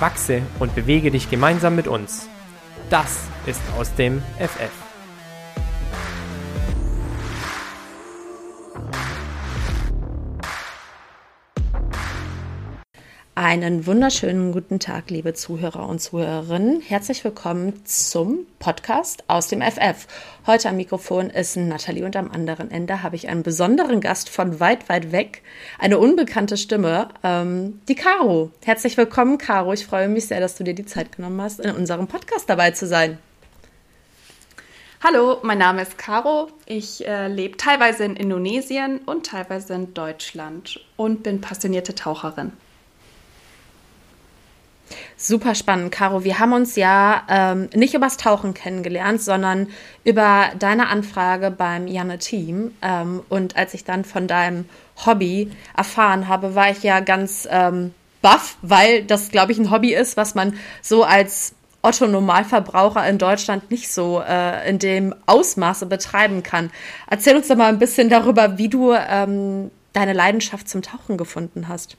Wachse und bewege dich gemeinsam mit uns. Das ist aus dem FF. Einen wunderschönen guten Tag, liebe Zuhörer und Zuhörerinnen. Herzlich willkommen zum Podcast aus dem FF. Heute am Mikrofon ist Nathalie und am anderen Ende habe ich einen besonderen Gast von weit, weit weg, eine unbekannte Stimme, ähm, die Caro. Herzlich willkommen, Caro. Ich freue mich sehr, dass du dir die Zeit genommen hast, in unserem Podcast dabei zu sein. Hallo, mein Name ist Caro. Ich äh, lebe teilweise in Indonesien und teilweise in Deutschland und bin passionierte Taucherin. Super spannend, Caro. Wir haben uns ja ähm, nicht übers Tauchen kennengelernt, sondern über deine Anfrage beim Janne Team. Ähm, und als ich dann von deinem Hobby erfahren habe, war ich ja ganz ähm, baff, weil das, glaube ich, ein Hobby ist, was man so als Otto Normalverbraucher in Deutschland nicht so äh, in dem Ausmaße betreiben kann. Erzähl uns doch mal ein bisschen darüber, wie du ähm, deine Leidenschaft zum Tauchen gefunden hast.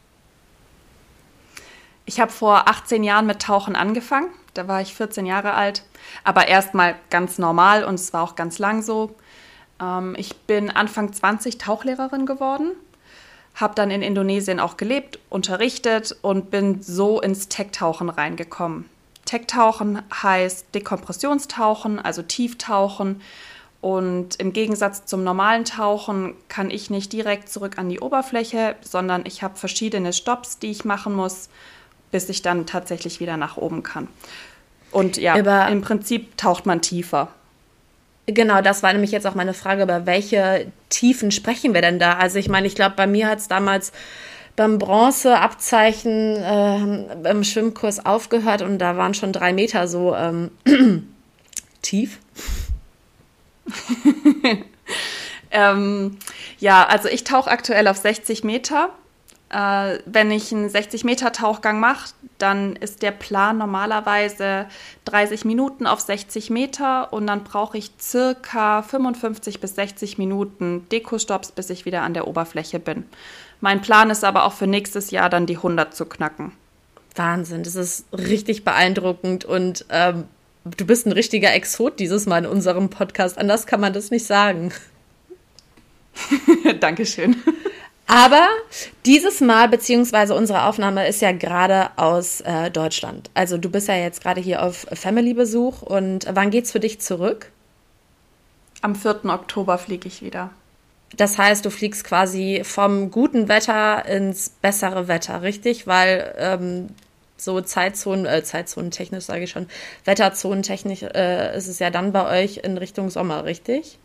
Ich habe vor 18 Jahren mit Tauchen angefangen. Da war ich 14 Jahre alt. Aber erstmal ganz normal und es war auch ganz lang so. Ähm, ich bin Anfang 20 Tauchlehrerin geworden. Habe dann in Indonesien auch gelebt, unterrichtet und bin so ins Tech-Tauchen reingekommen. Tech-Tauchen heißt Dekompressionstauchen, also Tieftauchen. Und im Gegensatz zum normalen Tauchen kann ich nicht direkt zurück an die Oberfläche, sondern ich habe verschiedene Stops, die ich machen muss bis ich dann tatsächlich wieder nach oben kann. Und ja, über, im Prinzip taucht man tiefer. Genau, das war nämlich jetzt auch meine Frage, über welche Tiefen sprechen wir denn da? Also ich meine, ich glaube, bei mir hat es damals beim Bronzeabzeichen äh, im Schwimmkurs aufgehört und da waren schon drei Meter so ähm, tief. ähm, ja, also ich tauche aktuell auf 60 Meter äh, wenn ich einen 60-Meter-Tauchgang mache, dann ist der Plan normalerweise 30 Minuten auf 60 Meter und dann brauche ich circa 55 bis 60 Minuten Dekostops, bis ich wieder an der Oberfläche bin. Mein Plan ist aber auch für nächstes Jahr dann die 100 zu knacken. Wahnsinn, das ist richtig beeindruckend und ähm, du bist ein richtiger Exot dieses Mal in unserem Podcast. Anders kann man das nicht sagen. Dankeschön. Aber dieses Mal, beziehungsweise unsere Aufnahme ist ja gerade aus äh, Deutschland. Also du bist ja jetzt gerade hier auf Family-Besuch und wann geht's für dich zurück? Am 4. Oktober fliege ich wieder. Das heißt, du fliegst quasi vom guten Wetter ins bessere Wetter, richtig? Weil ähm, so Zeitzonen, äh, Zeitzonen technisch sage ich schon, Wetterzonen technisch äh, ist es ja dann bei euch in Richtung Sommer, richtig?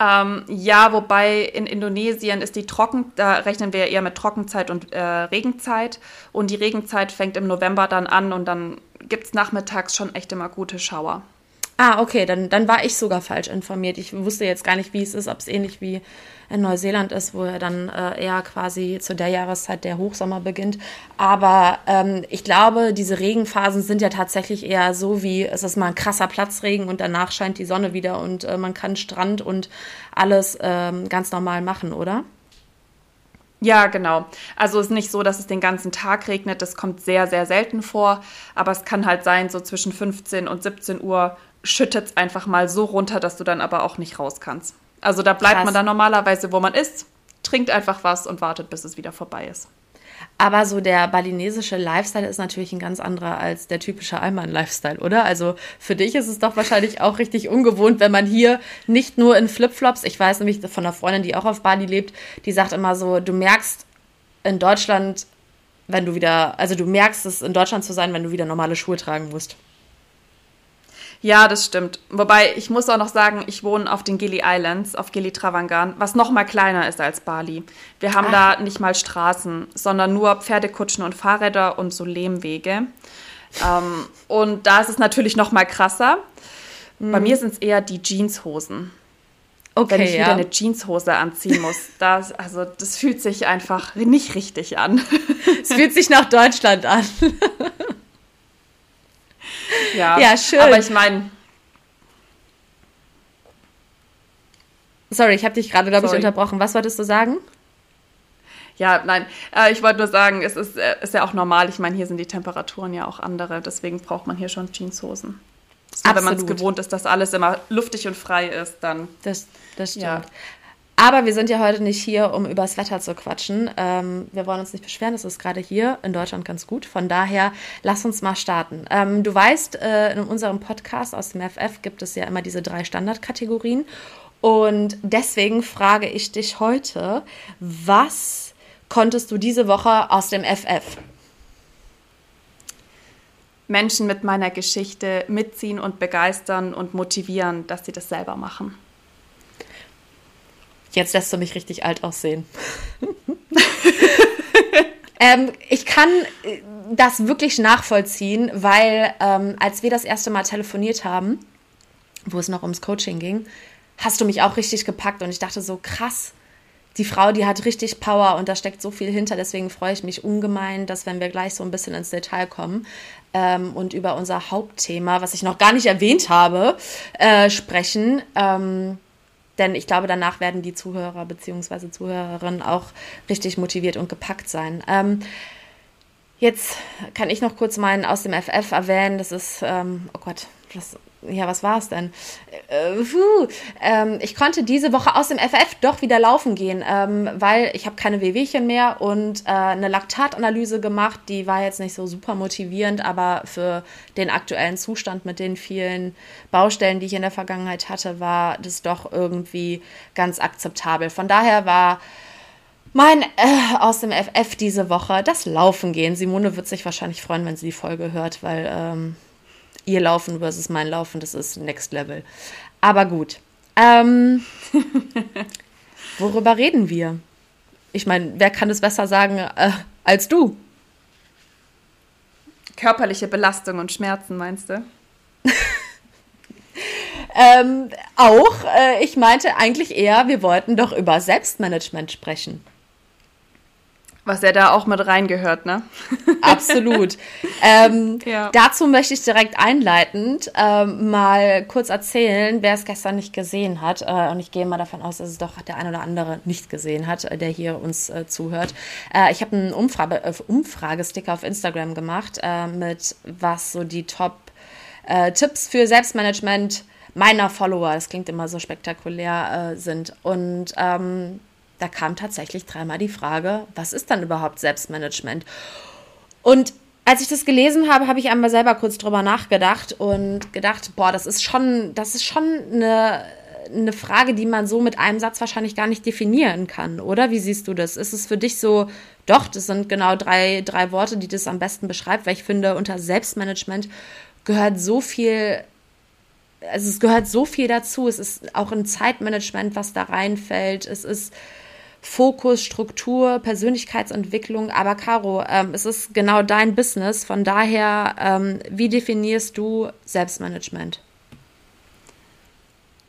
Ähm, ja, wobei in Indonesien ist die Trocken, da rechnen wir eher mit Trockenzeit und äh, Regenzeit. Und die Regenzeit fängt im November dann an und dann gibt es nachmittags schon echt immer gute Schauer. Ah, okay, dann, dann war ich sogar falsch informiert. Ich wusste jetzt gar nicht, wie es ist, ob es ähnlich wie in Neuseeland ist, wo er dann äh, eher quasi zu der Jahreszeit der Hochsommer beginnt. Aber ähm, ich glaube, diese Regenphasen sind ja tatsächlich eher so wie, es ist mal ein krasser Platzregen und danach scheint die Sonne wieder und äh, man kann Strand und alles ähm, ganz normal machen, oder? Ja, genau. Also es ist nicht so, dass es den ganzen Tag regnet. Das kommt sehr, sehr selten vor. Aber es kann halt sein, so zwischen 15 und 17 Uhr schüttet es einfach mal so runter, dass du dann aber auch nicht raus kannst. Also da bleibt Krass. man dann normalerweise, wo man ist, trinkt einfach was und wartet, bis es wieder vorbei ist. Aber so der balinesische Lifestyle ist natürlich ein ganz anderer als der typische Alman-Lifestyle, oder? Also für dich ist es doch wahrscheinlich auch richtig ungewohnt, wenn man hier nicht nur in Flipflops, ich weiß nämlich von einer Freundin, die auch auf Bali lebt, die sagt immer so, du merkst in Deutschland, wenn du wieder, also du merkst es in Deutschland zu sein, wenn du wieder normale Schuhe tragen musst. Ja, das stimmt. Wobei ich muss auch noch sagen, ich wohne auf den Gili Islands, auf Gili Travangan, was noch mal kleiner ist als Bali. Wir haben Ach. da nicht mal Straßen, sondern nur Pferdekutschen und Fahrräder und so Lehmwege. Ähm, und da ist es natürlich noch mal krasser. Mhm. Bei mir sind es eher die Jeanshosen. Okay, wenn ich ja. wieder eine Jeanshose anziehen muss. Das, also, das fühlt sich einfach nicht richtig an. Es fühlt sich nach Deutschland an. Ja, ja schön. Aber ich meine. Sorry, ich habe dich gerade, glaube ich, unterbrochen. Was wolltest du sagen? Ja, nein, äh, ich wollte nur sagen, es ist, äh, ist ja auch normal. Ich meine, hier sind die Temperaturen ja auch andere, deswegen braucht man hier schon Jeanshosen. So, wenn man es gewohnt ist, dass alles immer luftig und frei ist, dann. Das, das stimmt. Ja. Aber wir sind ja heute nicht hier, um übers Wetter zu quatschen. Ähm, wir wollen uns nicht beschweren, es ist gerade hier in Deutschland ganz gut. Von daher, lass uns mal starten. Ähm, du weißt, äh, in unserem Podcast aus dem FF gibt es ja immer diese drei Standardkategorien. Und deswegen frage ich dich heute, was konntest du diese Woche aus dem FF? Menschen mit meiner Geschichte mitziehen und begeistern und motivieren, dass sie das selber machen. Jetzt lässt du mich richtig alt aussehen. ähm, ich kann äh, das wirklich nachvollziehen, weil ähm, als wir das erste Mal telefoniert haben, wo es noch ums Coaching ging, hast du mich auch richtig gepackt und ich dachte so krass. Die Frau, die hat richtig Power und da steckt so viel hinter. Deswegen freue ich mich ungemein, dass wenn wir gleich so ein bisschen ins Detail kommen ähm, und über unser Hauptthema, was ich noch gar nicht erwähnt habe, äh, sprechen. Ähm, denn ich glaube, danach werden die Zuhörer bzw. Zuhörerinnen auch richtig motiviert und gepackt sein. Ähm, jetzt kann ich noch kurz meinen aus dem FF erwähnen. Das ist, ähm, oh Gott, das ja, was war es denn? Äh, ähm, ich konnte diese Woche aus dem FF doch wieder laufen gehen, ähm, weil ich habe keine Wehwehchen mehr und äh, eine Laktatanalyse gemacht. Die war jetzt nicht so super motivierend, aber für den aktuellen Zustand mit den vielen Baustellen, die ich in der Vergangenheit hatte, war das doch irgendwie ganz akzeptabel. Von daher war mein äh, aus dem FF diese Woche das Laufen gehen. Simone wird sich wahrscheinlich freuen, wenn sie die Folge hört, weil ähm, ihr Laufen versus mein Laufen, das ist Next Level. Aber gut. Ähm, worüber reden wir? Ich meine, wer kann es besser sagen äh, als du? Körperliche Belastung und Schmerzen, meinst du? ähm, auch. Äh, ich meinte eigentlich eher, wir wollten doch über Selbstmanagement sprechen. Was ja da auch mit reingehört, ne? Absolut. ähm, ja. Dazu möchte ich direkt einleitend ähm, mal kurz erzählen, wer es gestern nicht gesehen hat. Äh, und ich gehe mal davon aus, dass es doch der ein oder andere nicht gesehen hat, äh, der hier uns äh, zuhört. Äh, ich habe einen Umfrage, äh, Umfragesticker auf Instagram gemacht äh, mit was so die Top Tipps für Selbstmanagement meiner Follower, das klingt immer so spektakulär, sind. Und ähm, da kam tatsächlich dreimal die Frage, was ist dann überhaupt Selbstmanagement? Und als ich das gelesen habe, habe ich einmal selber kurz drüber nachgedacht und gedacht, boah, das ist schon, das ist schon eine, eine Frage, die man so mit einem Satz wahrscheinlich gar nicht definieren kann, oder? Wie siehst du das? Ist es für dich so, doch, das sind genau drei, drei Worte, die das am besten beschreibt, weil ich finde, unter Selbstmanagement gehört so viel also es gehört so viel dazu. Es ist auch ein Zeitmanagement, was da reinfällt. Es ist Fokus, Struktur, Persönlichkeitsentwicklung. Aber Caro, ähm, es ist genau dein Business. Von daher, ähm, wie definierst du Selbstmanagement?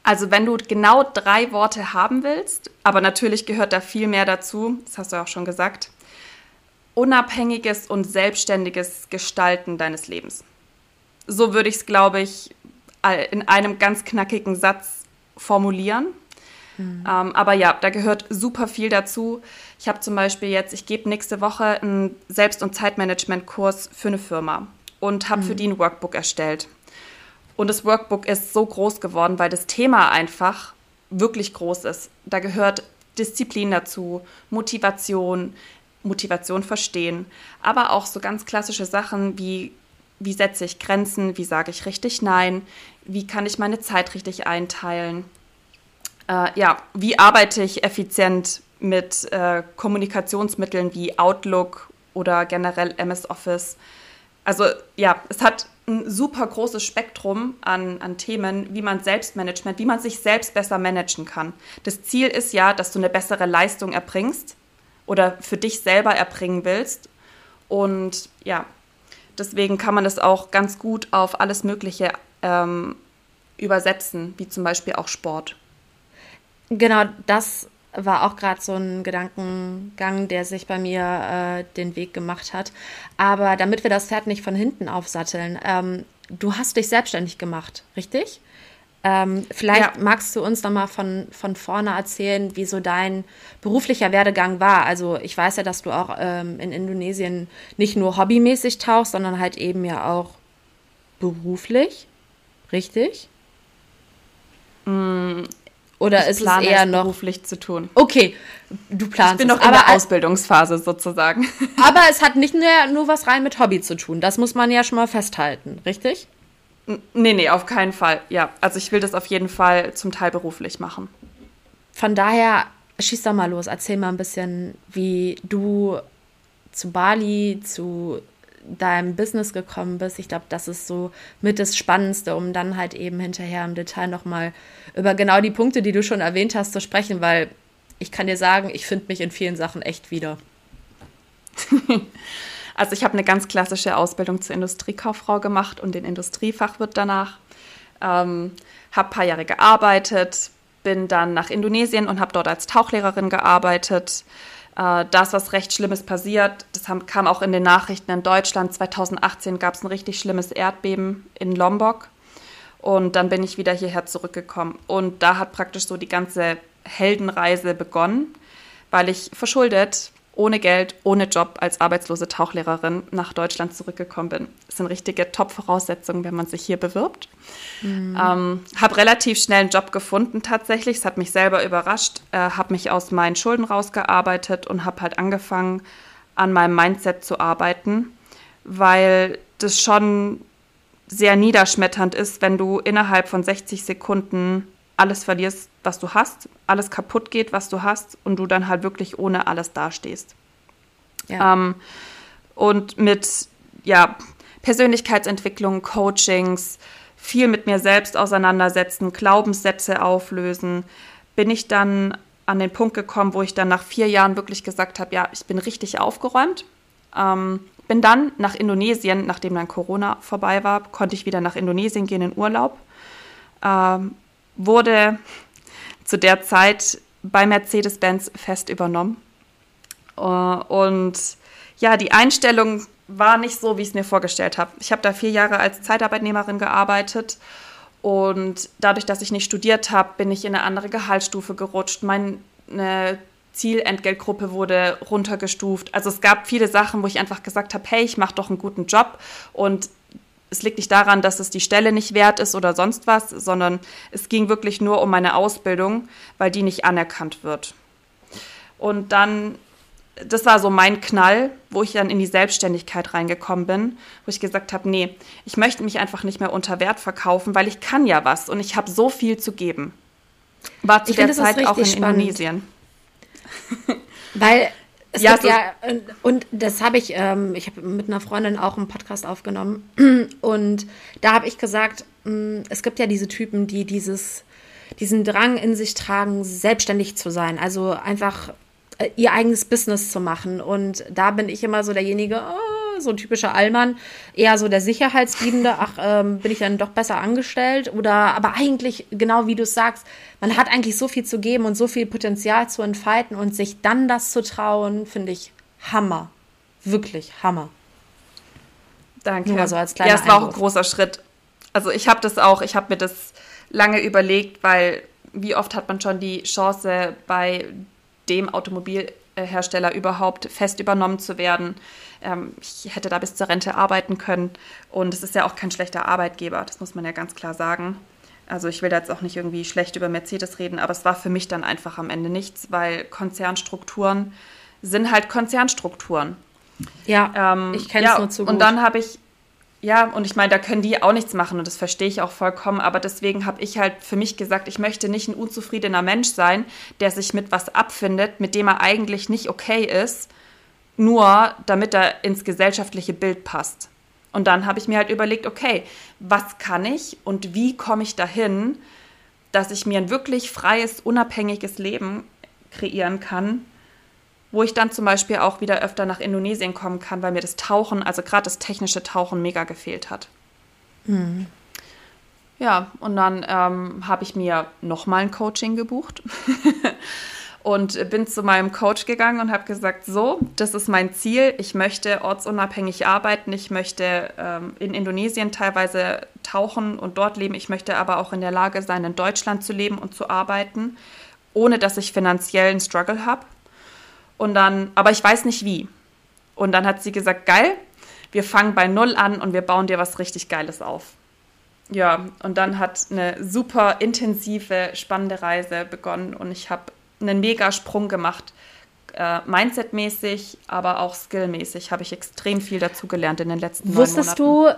Also wenn du genau drei Worte haben willst, aber natürlich gehört da viel mehr dazu, das hast du auch schon gesagt, unabhängiges und selbstständiges Gestalten deines Lebens. So würde ich es, glaube ich, in einem ganz knackigen Satz formulieren. Mhm. Ähm, aber ja, da gehört super viel dazu. Ich habe zum Beispiel jetzt, ich gebe nächste Woche einen Selbst- und Zeitmanagement-Kurs für eine Firma und habe mhm. für die ein Workbook erstellt. Und das Workbook ist so groß geworden, weil das Thema einfach wirklich groß ist. Da gehört Disziplin dazu, Motivation, Motivation verstehen, aber auch so ganz klassische Sachen wie, wie setze ich Grenzen, wie sage ich richtig Nein, wie kann ich meine Zeit richtig einteilen, äh, ja, wie arbeite ich effizient mit äh, Kommunikationsmitteln wie Outlook oder generell MS Office. Also ja, es hat ein super großes Spektrum an, an Themen, wie man Selbstmanagement, wie man sich selbst besser managen kann. Das Ziel ist ja, dass du eine bessere Leistung erbringst oder für dich selber erbringen willst. Und ja, Deswegen kann man das auch ganz gut auf alles Mögliche ähm, übersetzen, wie zum Beispiel auch Sport. Genau, das war auch gerade so ein Gedankengang, der sich bei mir äh, den Weg gemacht hat. Aber damit wir das Pferd nicht von hinten aufsatteln, ähm, du hast dich selbstständig gemacht, richtig? Ähm, vielleicht ja. magst du uns noch mal von, von vorne erzählen, wie so dein beruflicher Werdegang war. Also ich weiß ja, dass du auch ähm, in Indonesien nicht nur hobbymäßig tauchst, sondern halt eben ja auch beruflich, richtig? Oder ich ist es eher noch beruflich zu tun? Okay, du planst. Ich bin noch in der Ausbildungsphase sozusagen. Aber es hat nicht nur, nur was rein mit Hobby zu tun. Das muss man ja schon mal festhalten, richtig? Nee, nee, auf keinen Fall. Ja, also ich will das auf jeden Fall zum Teil beruflich machen. Von daher, schieß doch mal los. Erzähl mal ein bisschen, wie du zu Bali, zu deinem Business gekommen bist. Ich glaube, das ist so mit das Spannendste, um dann halt eben hinterher im Detail nochmal über genau die Punkte, die du schon erwähnt hast, zu sprechen, weil ich kann dir sagen, ich finde mich in vielen Sachen echt wieder. Also ich habe eine ganz klassische Ausbildung zur Industriekauffrau gemacht und den Industriefachwirt danach. Ähm, habe ein paar Jahre gearbeitet, bin dann nach Indonesien und habe dort als Tauchlehrerin gearbeitet. Äh, da ist was recht Schlimmes passiert. Das haben, kam auch in den Nachrichten in Deutschland. 2018 gab es ein richtig schlimmes Erdbeben in Lombok. Und dann bin ich wieder hierher zurückgekommen. Und da hat praktisch so die ganze Heldenreise begonnen, weil ich verschuldet ohne Geld, ohne Job als arbeitslose Tauchlehrerin nach Deutschland zurückgekommen bin. Das sind richtige Top-Voraussetzungen, wenn man sich hier bewirbt. Mhm. Ähm, habe relativ schnell einen Job gefunden tatsächlich. Es hat mich selber überrascht. Äh, habe mich aus meinen Schulden rausgearbeitet und habe halt angefangen, an meinem Mindset zu arbeiten, weil das schon sehr niederschmetternd ist, wenn du innerhalb von 60 Sekunden alles verlierst, was du hast, alles kaputt geht, was du hast und du dann halt wirklich ohne alles dastehst. Ja. Ähm, und mit ja, Persönlichkeitsentwicklung, Coachings, viel mit mir selbst auseinandersetzen, Glaubenssätze auflösen, bin ich dann an den Punkt gekommen, wo ich dann nach vier Jahren wirklich gesagt habe, ja, ich bin richtig aufgeräumt. Ähm, bin dann nach Indonesien, nachdem dann Corona vorbei war, konnte ich wieder nach Indonesien gehen in Urlaub. Ähm, wurde zu der Zeit bei Mercedes-Benz fest übernommen. Äh, und ja, die Einstellung war nicht so, wie ich es mir vorgestellt habe. Ich habe da vier Jahre als Zeitarbeitnehmerin gearbeitet und dadurch, dass ich nicht studiert habe, bin ich in eine andere Gehaltsstufe gerutscht. Meine Zielentgeltgruppe wurde runtergestuft. Also es gab viele Sachen, wo ich einfach gesagt habe, hey, ich mache doch einen guten Job und es liegt nicht daran, dass es die Stelle nicht wert ist oder sonst was, sondern es ging wirklich nur um meine Ausbildung, weil die nicht anerkannt wird. Und dann, das war so mein Knall, wo ich dann in die Selbstständigkeit reingekommen bin, wo ich gesagt habe, nee, ich möchte mich einfach nicht mehr unter Wert verkaufen, weil ich kann ja was und ich habe so viel zu geben. War zu ich der Zeit auch in spannend. Indonesien. Weil es ja, ja, und das habe ich, ähm, ich habe mit einer Freundin auch einen Podcast aufgenommen. Und da habe ich gesagt, mm, es gibt ja diese Typen, die dieses, diesen Drang in sich tragen, selbstständig zu sein, also einfach äh, ihr eigenes Business zu machen. Und da bin ich immer so derjenige, oh, so ein typischer Allmann, eher so der Sicherheitsliebende, ach, ähm, bin ich dann doch besser angestellt? Oder aber eigentlich, genau wie du sagst, man hat eigentlich so viel zu geben und so viel Potenzial zu entfalten und sich dann das zu trauen, finde ich Hammer. Wirklich Hammer. Danke. Nur so als kleiner ja, es war auch ein großer Schritt. Also ich habe das auch, ich habe mir das lange überlegt, weil wie oft hat man schon die Chance bei dem Automobilhersteller überhaupt fest übernommen zu werden. Ähm, ich hätte da bis zur Rente arbeiten können. Und es ist ja auch kein schlechter Arbeitgeber, das muss man ja ganz klar sagen. Also ich will da jetzt auch nicht irgendwie schlecht über Mercedes reden, aber es war für mich dann einfach am Ende nichts, weil Konzernstrukturen sind halt Konzernstrukturen. Ja, ähm, ich kenne es ja, nur zu gut. Und dann habe ich, ja, und ich meine, da können die auch nichts machen und das verstehe ich auch vollkommen, aber deswegen habe ich halt für mich gesagt, ich möchte nicht ein unzufriedener Mensch sein, der sich mit was abfindet, mit dem er eigentlich nicht okay ist nur damit er ins gesellschaftliche Bild passt. Und dann habe ich mir halt überlegt, okay, was kann ich und wie komme ich dahin, dass ich mir ein wirklich freies, unabhängiges Leben kreieren kann, wo ich dann zum Beispiel auch wieder öfter nach Indonesien kommen kann, weil mir das Tauchen, also gerade das technische Tauchen, mega gefehlt hat. Mhm. Ja, und dann ähm, habe ich mir nochmal ein Coaching gebucht und bin zu meinem Coach gegangen und habe gesagt, so, das ist mein Ziel. Ich möchte ortsunabhängig arbeiten. Ich möchte ähm, in Indonesien teilweise tauchen und dort leben. Ich möchte aber auch in der Lage sein, in Deutschland zu leben und zu arbeiten, ohne dass ich finanziell einen Struggle habe. Und dann, aber ich weiß nicht wie. Und dann hat sie gesagt, geil, wir fangen bei Null an und wir bauen dir was richtig Geiles auf. Ja, und dann hat eine super intensive, spannende Reise begonnen und ich habe einen mega Sprung gemacht. Äh, Mindset-mäßig, aber auch skillmäßig habe ich extrem viel dazu gelernt in den letzten Wusstest Monaten.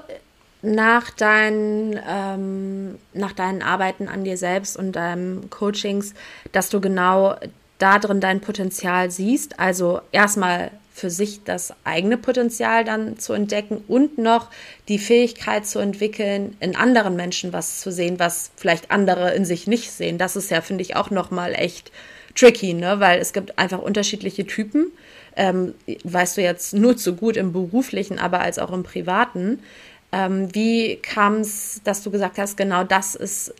du nach deinen, ähm, nach deinen Arbeiten an dir selbst und deinen Coachings, dass du genau da drin dein Potenzial siehst? Also erstmal für sich das eigene Potenzial dann zu entdecken und noch die Fähigkeit zu entwickeln, in anderen Menschen was zu sehen, was vielleicht andere in sich nicht sehen. Das ist ja, finde ich, auch nochmal echt tricky, ne? weil es gibt einfach unterschiedliche Typen. Ähm, weißt du jetzt nur zu gut im beruflichen, aber als auch im privaten. Ähm, wie kam es, dass du gesagt hast, genau das ist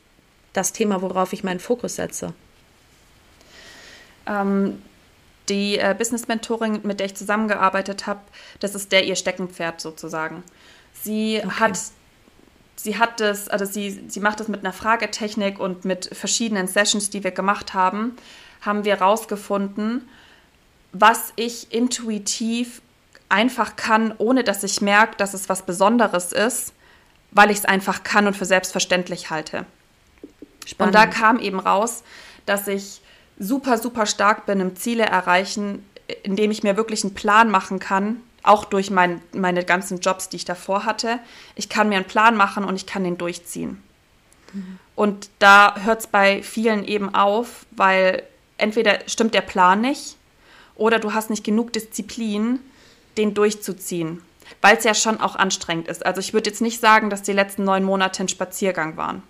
das Thema, worauf ich meinen Fokus setze? Ähm, die äh, Business Mentoring, mit der ich zusammengearbeitet habe, das ist der ihr Steckenpferd sozusagen. Sie okay. hat sie hat das, also sie, sie macht das mit einer Fragetechnik und mit verschiedenen Sessions, die wir gemacht haben, haben wir herausgefunden, was ich intuitiv einfach kann, ohne dass ich merke, dass es was Besonderes ist, weil ich es einfach kann und für selbstverständlich halte. Spannend. Und da kam eben raus, dass ich super, super stark bin im Ziele erreichen, indem ich mir wirklich einen Plan machen kann, auch durch mein, meine ganzen Jobs, die ich davor hatte. Ich kann mir einen Plan machen und ich kann den durchziehen. Mhm. Und da hört es bei vielen eben auf, weil entweder stimmt der Plan nicht oder du hast nicht genug Disziplin, den durchzuziehen, weil es ja schon auch anstrengend ist. Also ich würde jetzt nicht sagen, dass die letzten neun Monate ein Spaziergang waren.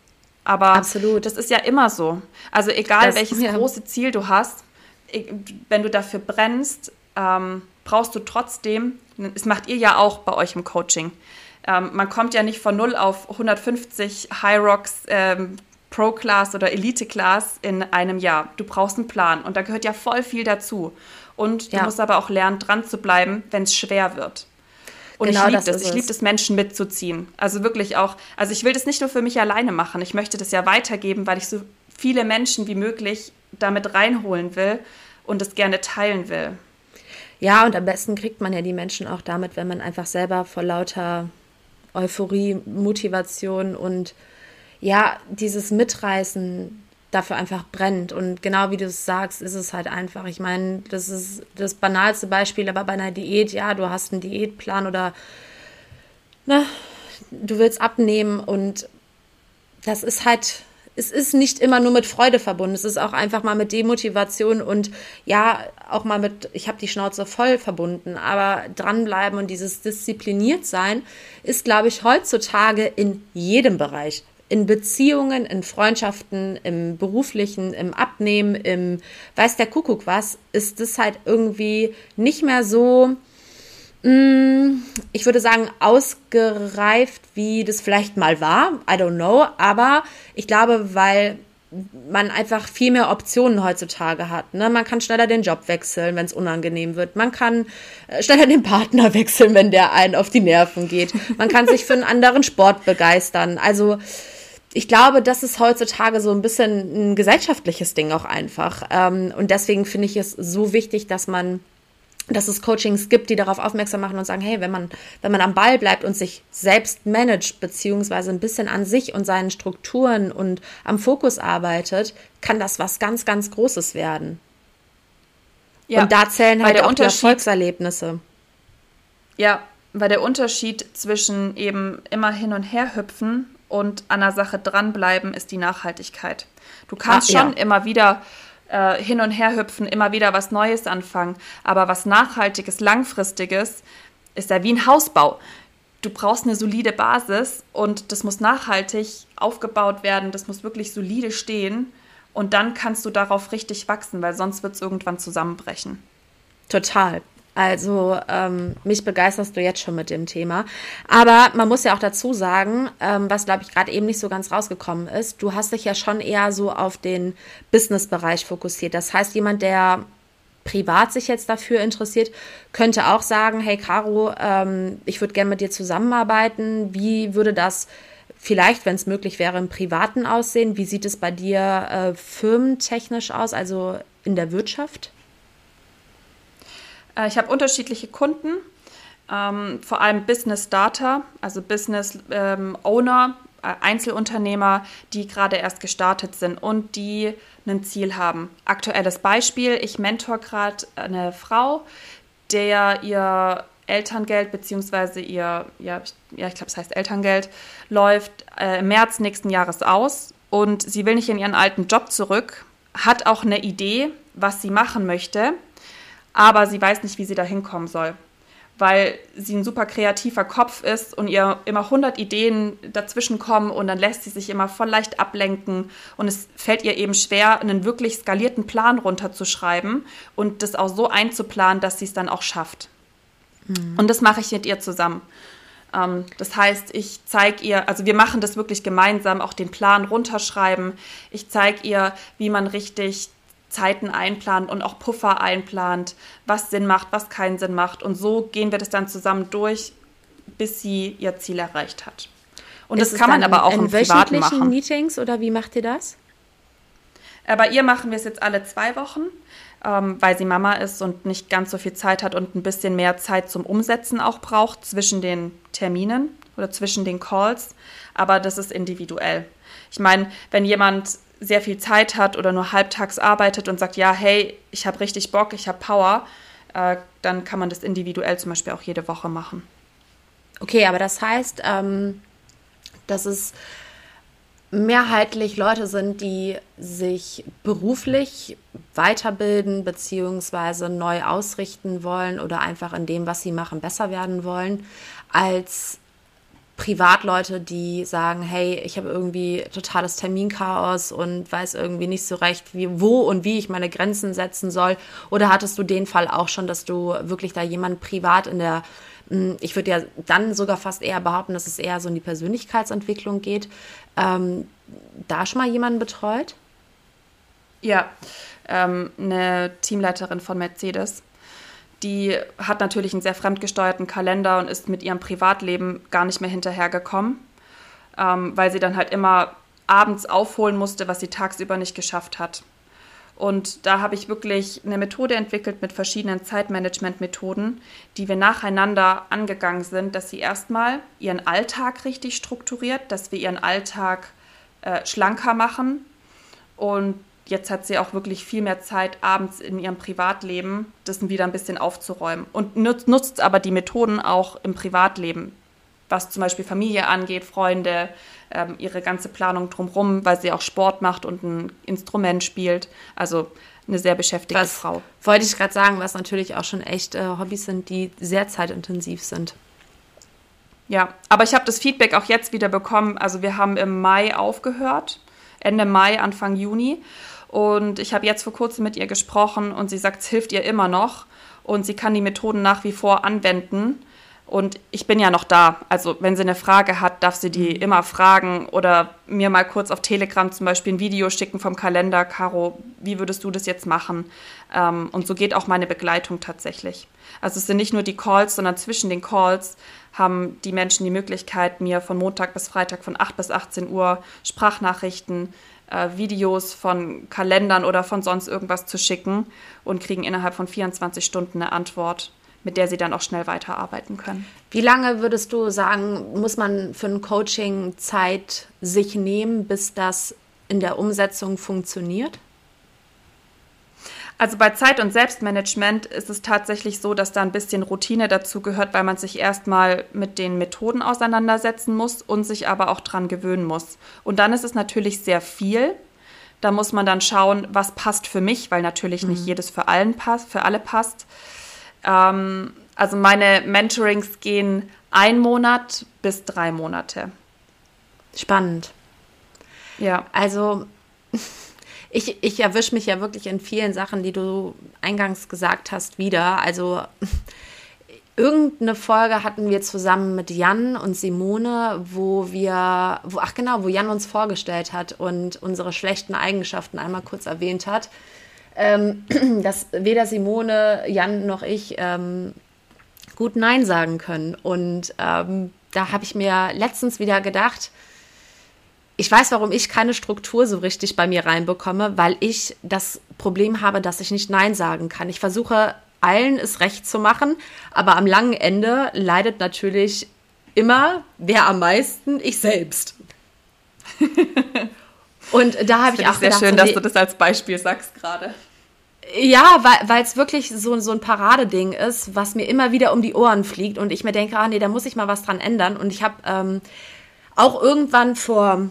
Aber Absolut. das ist ja immer so. Also egal das, welches ja. große Ziel du hast, wenn du dafür brennst, ähm, brauchst du trotzdem, das macht ihr ja auch bei euch im Coaching. Ähm, man kommt ja nicht von 0 auf 150 High Rocks ähm, Pro-Class oder Elite-Class in einem Jahr. Du brauchst einen Plan und da gehört ja voll viel dazu. Und du ja. musst aber auch lernen, dran zu bleiben, wenn es schwer wird. Und genau, ich liebe das. Ich liebe es, Menschen mitzuziehen. Also wirklich auch, also ich will das nicht nur für mich alleine machen. Ich möchte das ja weitergeben, weil ich so viele Menschen wie möglich damit reinholen will und es gerne teilen will. Ja, und am besten kriegt man ja die Menschen auch damit, wenn man einfach selber vor lauter Euphorie, Motivation und ja, dieses Mitreißen dafür einfach brennt. Und genau wie du es sagst, ist es halt einfach. Ich meine, das ist das banalste Beispiel, aber bei einer Diät, ja, du hast einen Diätplan oder ne, du willst abnehmen und das ist halt, es ist nicht immer nur mit Freude verbunden, es ist auch einfach mal mit Demotivation und ja, auch mal mit, ich habe die Schnauze voll verbunden, aber dranbleiben und dieses diszipliniert sein ist, glaube ich, heutzutage in jedem Bereich in Beziehungen, in Freundschaften, im beruflichen, im Abnehmen, im weiß der Kuckuck was, ist es halt irgendwie nicht mehr so, mm, ich würde sagen, ausgereift, wie das vielleicht mal war. I don't know. Aber ich glaube, weil man einfach viel mehr Optionen heutzutage hat. Ne? Man kann schneller den Job wechseln, wenn es unangenehm wird. Man kann äh, schneller den Partner wechseln, wenn der einen auf die Nerven geht. Man kann sich für einen anderen Sport begeistern. Also ich glaube, das ist heutzutage so ein bisschen ein gesellschaftliches Ding auch einfach. Ähm, und deswegen finde ich es so wichtig, dass man dass es Coachings gibt, die darauf aufmerksam machen und sagen, hey, wenn man, wenn man am Ball bleibt und sich selbst managt, beziehungsweise ein bisschen an sich und seinen Strukturen und am Fokus arbeitet, kann das was ganz, ganz Großes werden. Ja, und da zählen halt auch die Erfolgserlebnisse. Ja, weil der Unterschied zwischen eben immer hin und her hüpfen und an der Sache dranbleiben ist die Nachhaltigkeit. Du kannst Ach, schon ja. immer wieder äh, hin und her hüpfen, immer wieder was Neues anfangen, aber was Nachhaltiges, Langfristiges ist ja wie ein Hausbau. Du brauchst eine solide Basis und das muss nachhaltig aufgebaut werden, das muss wirklich solide stehen und dann kannst du darauf richtig wachsen, weil sonst wird es irgendwann zusammenbrechen. Total. Also ähm, mich begeisterst du jetzt schon mit dem Thema. Aber man muss ja auch dazu sagen, ähm, was glaube ich gerade eben nicht so ganz rausgekommen ist, du hast dich ja schon eher so auf den Business-Bereich fokussiert. Das heißt, jemand, der privat sich jetzt dafür interessiert, könnte auch sagen, hey Caro, ähm, ich würde gerne mit dir zusammenarbeiten. Wie würde das vielleicht, wenn es möglich wäre, im Privaten aussehen? Wie sieht es bei dir äh, firmentechnisch aus, also in der Wirtschaft? Äh, ich habe unterschiedliche Kunden, ähm, vor allem Business Data, also Business ähm, Owner, äh, Einzelunternehmer, die gerade erst gestartet sind und die ein Ziel haben. Aktuelles Beispiel, ich mentor gerade eine Frau, der ihr Elterngeld beziehungsweise ihr, ja, ja ich glaube, es heißt Elterngeld, läuft äh, im März nächsten Jahres aus und sie will nicht in ihren alten Job zurück, hat auch eine Idee, was sie machen möchte, aber sie weiß nicht, wie sie da hinkommen soll, weil sie ein super kreativer Kopf ist und ihr immer 100 Ideen dazwischen kommen und dann lässt sie sich immer voll leicht ablenken und es fällt ihr eben schwer, einen wirklich skalierten Plan runterzuschreiben und das auch so einzuplanen, dass sie es dann auch schafft. Mhm. Und das mache ich mit ihr zusammen. Ähm, das heißt, ich zeige ihr, also wir machen das wirklich gemeinsam, auch den Plan runterschreiben. Ich zeige ihr, wie man richtig Zeiten einplant und auch Puffer einplant, was Sinn macht, was keinen Sinn macht. Und so gehen wir das dann zusammen durch, bis sie ihr Ziel erreicht hat. Und Ist das kann man aber auch in im Privaten machen. Meetings oder wie macht ihr das? Äh, bei ihr machen wir es jetzt alle zwei Wochen, ähm, weil sie Mama ist und nicht ganz so viel Zeit hat und ein bisschen mehr Zeit zum Umsetzen auch braucht zwischen den Terminen oder zwischen den Calls. Aber das ist individuell. Ich meine, wenn jemand sehr viel Zeit hat oder nur halbtags arbeitet und sagt, ja, hey, ich habe richtig Bock, ich habe Power, äh, dann kann man das individuell zum Beispiel auch jede Woche machen. Okay, aber das heißt, ähm, dass es mehrheitlich Leute sind, die sich beruflich weiterbilden bzw. neu ausrichten wollen oder einfach in dem, was sie machen, besser werden wollen, als Privatleute, die sagen, hey, ich habe irgendwie totales Terminchaos und weiß irgendwie nicht so recht, wie, wo und wie ich meine Grenzen setzen soll? Oder hattest du den Fall auch schon, dass du wirklich da jemand privat in der, hm, ich würde ja dann sogar fast eher behaupten, dass es eher so in die Persönlichkeitsentwicklung geht, ähm, da schon mal jemanden betreut? Ja, ähm, eine Teamleiterin von Mercedes die hat natürlich einen sehr fremdgesteuerten Kalender und ist mit ihrem Privatleben gar nicht mehr hinterhergekommen, ähm, weil sie dann halt immer abends aufholen musste, was sie tagsüber nicht geschafft hat. Und da habe ich wirklich eine Methode entwickelt mit verschiedenen Zeitmanagement-Methoden, die wir nacheinander angegangen sind, dass sie erstmal ihren Alltag richtig strukturiert, dass wir ihren Alltag äh, schlanker machen und jetzt hat sie auch wirklich viel mehr Zeit abends in ihrem Privatleben, das wieder ein bisschen aufzuräumen. Und nutzt, aber die Methoden auch im Privatleben, was zum Beispiel Familie angeht, Freunde, ähm, ihre ganze Planung drumherum, weil sie auch Sport macht und ein Instrument spielt. Also eine sehr beschäftigte was, Frau. Wollte ich gerade sagen, was natürlich auch schon echt äh, Hobbys sind, die sehr zeitintensiv sind. Ja, aber ich habe das Feedback auch jetzt wieder bekommen. Also wir haben im Mai aufgehört, Ende Mai, Anfang Juni. Und ich habe jetzt vor kurzem mit ihr gesprochen und sie sagt, es hilft ihr immer noch und sie kann die Methoden nach wie vor anwenden. Und ich bin ja noch da. Also wenn sie eine Frage hat, darf sie die mhm. immer fragen oder mir mal kurz auf Telegram zum Beispiel ein Video schicken vom Kalender. Caro, wie würdest du das jetzt machen? Ähm, und so geht auch meine Begleitung tatsächlich. Also es sind nicht nur die Calls, sondern zwischen den Calls haben die Menschen die Möglichkeit, mir von Montag bis Freitag von 8 bis 18 Uhr Sprachnachrichten äh, Videos von Kalendern oder von sonst irgendwas zu schicken und kriegen innerhalb von 24 Stunden eine Antwort, mit der sie dann auch schnell weiterarbeiten können. Wie lange würdest du sagen, muss man für ein Coaching Zeit sich nehmen, bis das in der Umsetzung funktioniert? Also bei Zeit- und Selbstmanagement ist es tatsächlich so, dass da ein bisschen Routine dazu gehört, weil man sich erstmal mit den Methoden auseinandersetzen muss und sich aber auch dran gewöhnen muss. Und dann ist es natürlich sehr viel. Da muss man dann schauen, was passt für mich, weil natürlich mhm. nicht jedes für allen passt, für alle passt. Ähm, also meine Mentorings gehen ein Monat bis drei Monate. Spannend. Ja. Also ich, ich erwische mich ja wirklich in vielen Sachen, die du eingangs gesagt hast, wieder. Also irgendeine Folge hatten wir zusammen mit Jan und Simone, wo wir, wo, ach genau, wo Jan uns vorgestellt hat und unsere schlechten Eigenschaften einmal kurz erwähnt hat. Ähm, dass weder Simone, Jan noch ich ähm, gut Nein sagen können. Und ähm, da habe ich mir letztens wieder gedacht, ich weiß, warum ich keine Struktur so richtig bei mir reinbekomme, weil ich das Problem habe, dass ich nicht Nein sagen kann. Ich versuche allen es recht zu machen, aber am langen Ende leidet natürlich immer wer am meisten ich selbst. Und da habe ich auch sehr gedacht, schön, dass du das als Beispiel sagst gerade. Ja, weil es wirklich so, so ein Paradeding ist, was mir immer wieder um die Ohren fliegt und ich mir denke, ah nee, da muss ich mal was dran ändern. Und ich habe ähm, auch irgendwann vor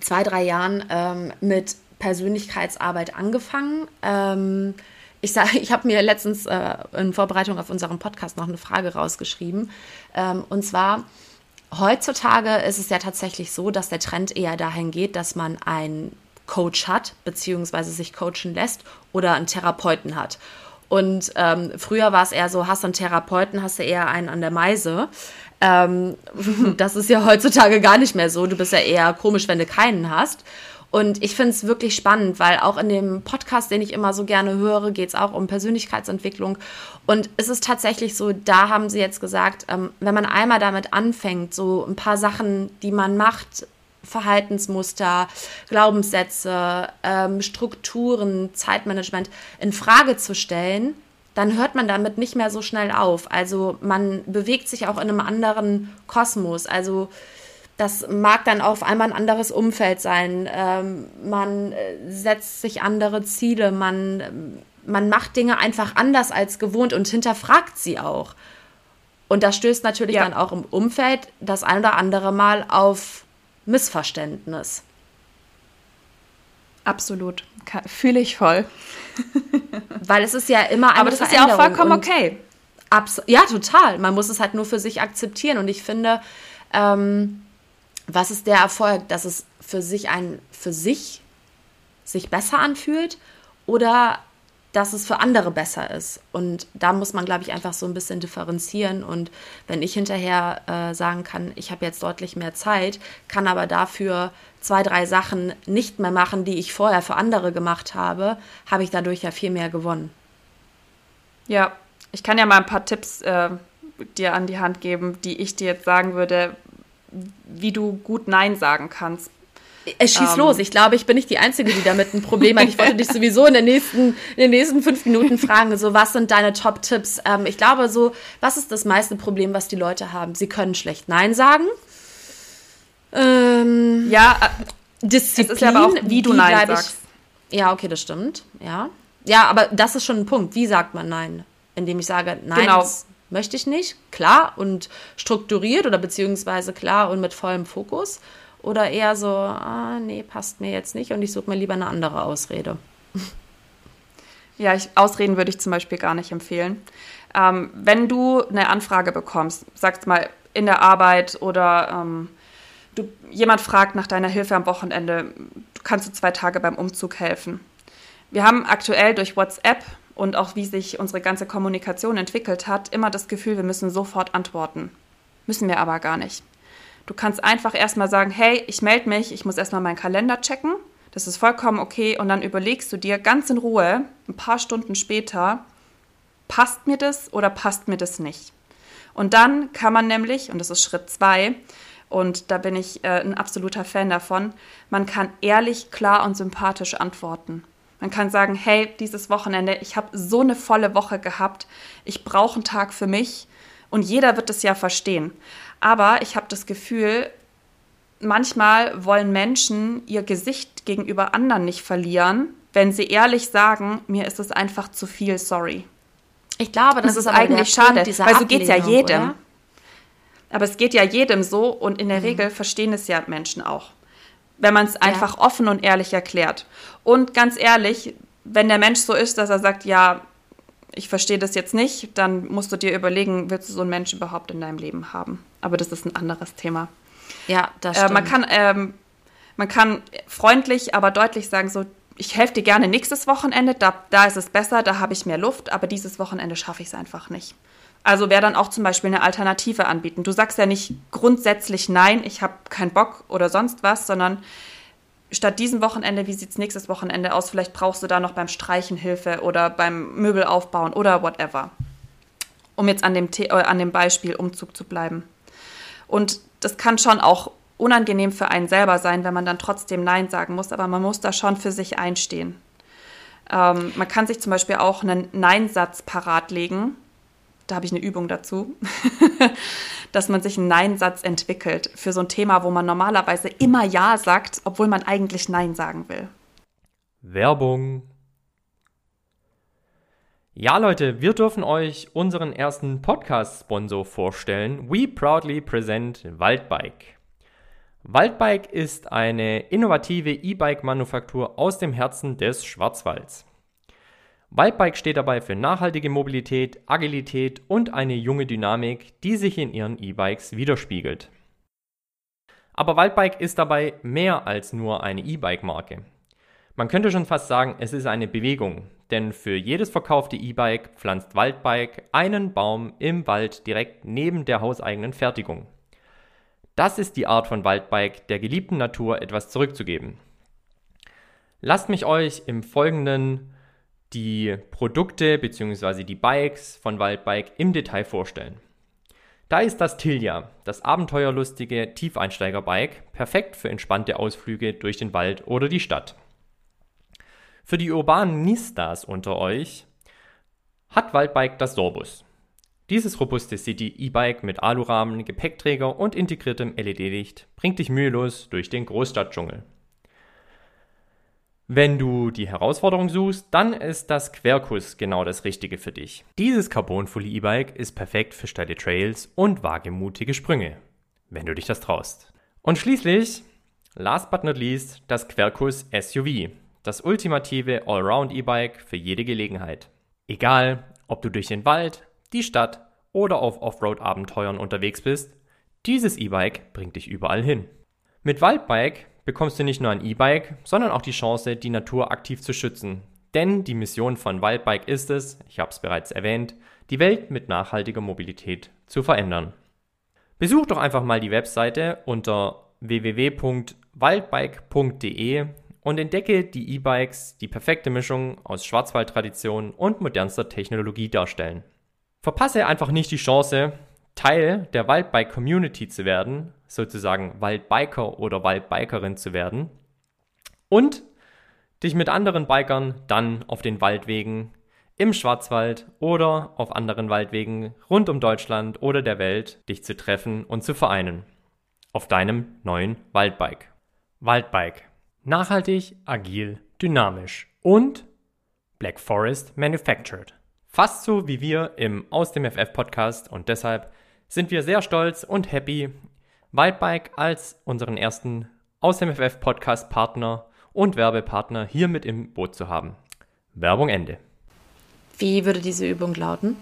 zwei, drei Jahren ähm, mit Persönlichkeitsarbeit angefangen. Ähm, ich ich habe mir letztens äh, in Vorbereitung auf unseren Podcast noch eine Frage rausgeschrieben. Ähm, und zwar, heutzutage ist es ja tatsächlich so, dass der Trend eher dahin geht, dass man einen Coach hat, beziehungsweise sich coachen lässt oder einen Therapeuten hat. Und ähm, früher war es eher so, hast du einen Therapeuten, hast du eher einen an der Meise. Ähm, das ist ja heutzutage gar nicht mehr so. Du bist ja eher komisch, wenn du keinen hast. Und ich finde es wirklich spannend, weil auch in dem Podcast, den ich immer so gerne höre, geht es auch um Persönlichkeitsentwicklung. Und es ist tatsächlich so, da haben sie jetzt gesagt, ähm, wenn man einmal damit anfängt, so ein paar Sachen, die man macht, Verhaltensmuster, Glaubenssätze, ähm, Strukturen, Zeitmanagement in Frage zu stellen, dann hört man damit nicht mehr so schnell auf. Also man bewegt sich auch in einem anderen Kosmos. Also das mag dann auf einmal ein anderes Umfeld sein. Ähm, man äh, setzt sich andere Ziele, man, man macht Dinge einfach anders als gewohnt und hinterfragt sie auch. Und das stößt natürlich ja. dann auch im Umfeld das ein oder andere Mal auf Missverständnis. Absolut. Fühle ich voll. Weil es ist ja immer eine Aber das ist ja auch vollkommen okay. ja, total. Man muss es halt nur für sich akzeptieren. Und ich finde, ähm, was ist der Erfolg, dass es für sich ein, für sich sich besser anfühlt oder dass es für andere besser ist. Und da muss man, glaube ich, einfach so ein bisschen differenzieren. Und wenn ich hinterher äh, sagen kann, ich habe jetzt deutlich mehr Zeit, kann aber dafür zwei, drei Sachen nicht mehr machen, die ich vorher für andere gemacht habe, habe ich dadurch ja viel mehr gewonnen. Ja, ich kann ja mal ein paar Tipps äh, dir an die Hand geben, die ich dir jetzt sagen würde, wie du gut Nein sagen kannst. Es schieß ähm. los. Ich glaube, ich bin nicht die Einzige, die damit ein Problem hat. Ich wollte dich sowieso in, der nächsten, in den nächsten fünf Minuten fragen, so was sind deine Top-Tipps? Ähm, ich glaube so, was ist das meiste Problem, was die Leute haben? Sie können schlecht Nein sagen. Ähm, ja, äh, Disziplin. Es ist aber auch, wie du wie Nein sagst. Ich, ja, okay, das stimmt. Ja. Ja, aber das ist schon ein Punkt. Wie sagt man Nein? Indem ich sage, nein, genau. das möchte ich nicht. Klar und strukturiert oder beziehungsweise klar und mit vollem Fokus. Oder eher so, ah, nee, passt mir jetzt nicht und ich suche mir lieber eine andere Ausrede. Ja, ich, Ausreden würde ich zum Beispiel gar nicht empfehlen. Ähm, wenn du eine Anfrage bekommst, sagst mal in der Arbeit oder ähm, du, jemand fragt nach deiner Hilfe am Wochenende, du kannst du zwei Tage beim Umzug helfen. Wir haben aktuell durch WhatsApp und auch wie sich unsere ganze Kommunikation entwickelt hat, immer das Gefühl, wir müssen sofort antworten. Müssen wir aber gar nicht. Du kannst einfach erstmal sagen, hey, ich melde mich, ich muss erstmal meinen Kalender checken. Das ist vollkommen okay. Und dann überlegst du dir ganz in Ruhe, ein paar Stunden später, passt mir das oder passt mir das nicht? Und dann kann man nämlich, und das ist Schritt zwei, und da bin ich äh, ein absoluter Fan davon, man kann ehrlich, klar und sympathisch antworten. Man kann sagen, hey, dieses Wochenende, ich habe so eine volle Woche gehabt, ich brauche einen Tag für mich und jeder wird es ja verstehen. Aber ich habe das Gefühl, manchmal wollen Menschen ihr Gesicht gegenüber anderen nicht verlieren, wenn sie ehrlich sagen, mir ist es einfach zu viel, sorry. Ich glaube, das, das ist, eigentlich schade, weil so geht es ja jedem. Oder? Aber es geht ja jedem so und in der mhm. Regel verstehen es ja Menschen auch wenn man es einfach ja. offen und ehrlich erklärt. Und ganz ehrlich, wenn der Mensch so ist, dass er sagt, ja, ich verstehe das jetzt nicht, dann musst du dir überlegen, willst du so einen Menschen überhaupt in deinem Leben haben? Aber das ist ein anderes Thema. Ja, das stimmt. Äh, man, kann, ähm, man kann freundlich, aber deutlich sagen, so, ich helfe dir gerne nächstes Wochenende, da, da ist es besser, da habe ich mehr Luft, aber dieses Wochenende schaffe ich es einfach nicht. Also wäre dann auch zum Beispiel eine Alternative anbieten. Du sagst ja nicht grundsätzlich nein, ich habe keinen Bock oder sonst was, sondern statt diesem Wochenende, wie sieht es nächstes Wochenende aus? Vielleicht brauchst du da noch beim Streichen Hilfe oder beim Möbel aufbauen oder whatever. Um jetzt an dem, The äh, an dem Beispiel Umzug zu bleiben. Und das kann schon auch unangenehm für einen selber sein, wenn man dann trotzdem Nein sagen muss, aber man muss da schon für sich einstehen. Ähm, man kann sich zum Beispiel auch einen Nein-Satz parat legen. Da habe ich eine Übung dazu, dass man sich einen Nein-Satz entwickelt für so ein Thema, wo man normalerweise immer Ja sagt, obwohl man eigentlich Nein sagen will. Werbung. Ja, Leute, wir dürfen euch unseren ersten Podcast-Sponsor vorstellen. We proudly present Waldbike. Waldbike ist eine innovative E-Bike-Manufaktur aus dem Herzen des Schwarzwalds. Waldbike steht dabei für nachhaltige Mobilität, Agilität und eine junge Dynamik, die sich in ihren E-Bikes widerspiegelt. Aber Waldbike ist dabei mehr als nur eine E-Bike-Marke. Man könnte schon fast sagen, es ist eine Bewegung, denn für jedes verkaufte E-Bike pflanzt Waldbike einen Baum im Wald direkt neben der hauseigenen Fertigung. Das ist die Art von Waldbike, der geliebten Natur etwas zurückzugeben. Lasst mich euch im Folgenden die Produkte bzw. die Bikes von Waldbike im Detail vorstellen. Da ist das Tilja, das abenteuerlustige Tiefeinsteigerbike, perfekt für entspannte Ausflüge durch den Wald oder die Stadt. Für die urbanen Nistas unter euch hat Waldbike das Sorbus. Dieses robuste City-E-Bike mit Alurahmen, Gepäckträger und integriertem LED-Licht bringt dich mühelos durch den Großstadtdschungel. Wenn du die Herausforderung suchst, dann ist das Querkurs genau das Richtige für dich. Dieses Carbon Fully E-Bike ist perfekt für steile Trails und wagemutige Sprünge, wenn du dich das traust. Und schließlich, last but not least, das Querkurs SUV, das ultimative Allround E-Bike für jede Gelegenheit. Egal, ob du durch den Wald, die Stadt oder auf Offroad-Abenteuern unterwegs bist, dieses E-Bike bringt dich überall hin. Mit Waldbike bekommst du nicht nur ein E-Bike, sondern auch die Chance, die Natur aktiv zu schützen. Denn die Mission von Waldbike ist es, ich habe es bereits erwähnt, die Welt mit nachhaltiger Mobilität zu verändern. Besuch doch einfach mal die Webseite unter www.waldbike.de und entdecke die E-Bikes, die perfekte Mischung aus Schwarzwaldtradition und modernster Technologie darstellen. Verpasse einfach nicht die Chance, Teil der Waldbike-Community zu werden, sozusagen Waldbiker oder Waldbikerin zu werden und dich mit anderen Bikern dann auf den Waldwegen im Schwarzwald oder auf anderen Waldwegen rund um Deutschland oder der Welt dich zu treffen und zu vereinen. Auf deinem neuen Waldbike. Waldbike. Nachhaltig, agil, dynamisch und Black Forest Manufactured. Fast so wie wir im Aus dem FF Podcast und deshalb sind wir sehr stolz und happy, Wildbike als unseren ersten Aus dem FF Podcast Partner und Werbepartner hier mit im Boot zu haben. Werbung Ende. Wie würde diese Übung lauten,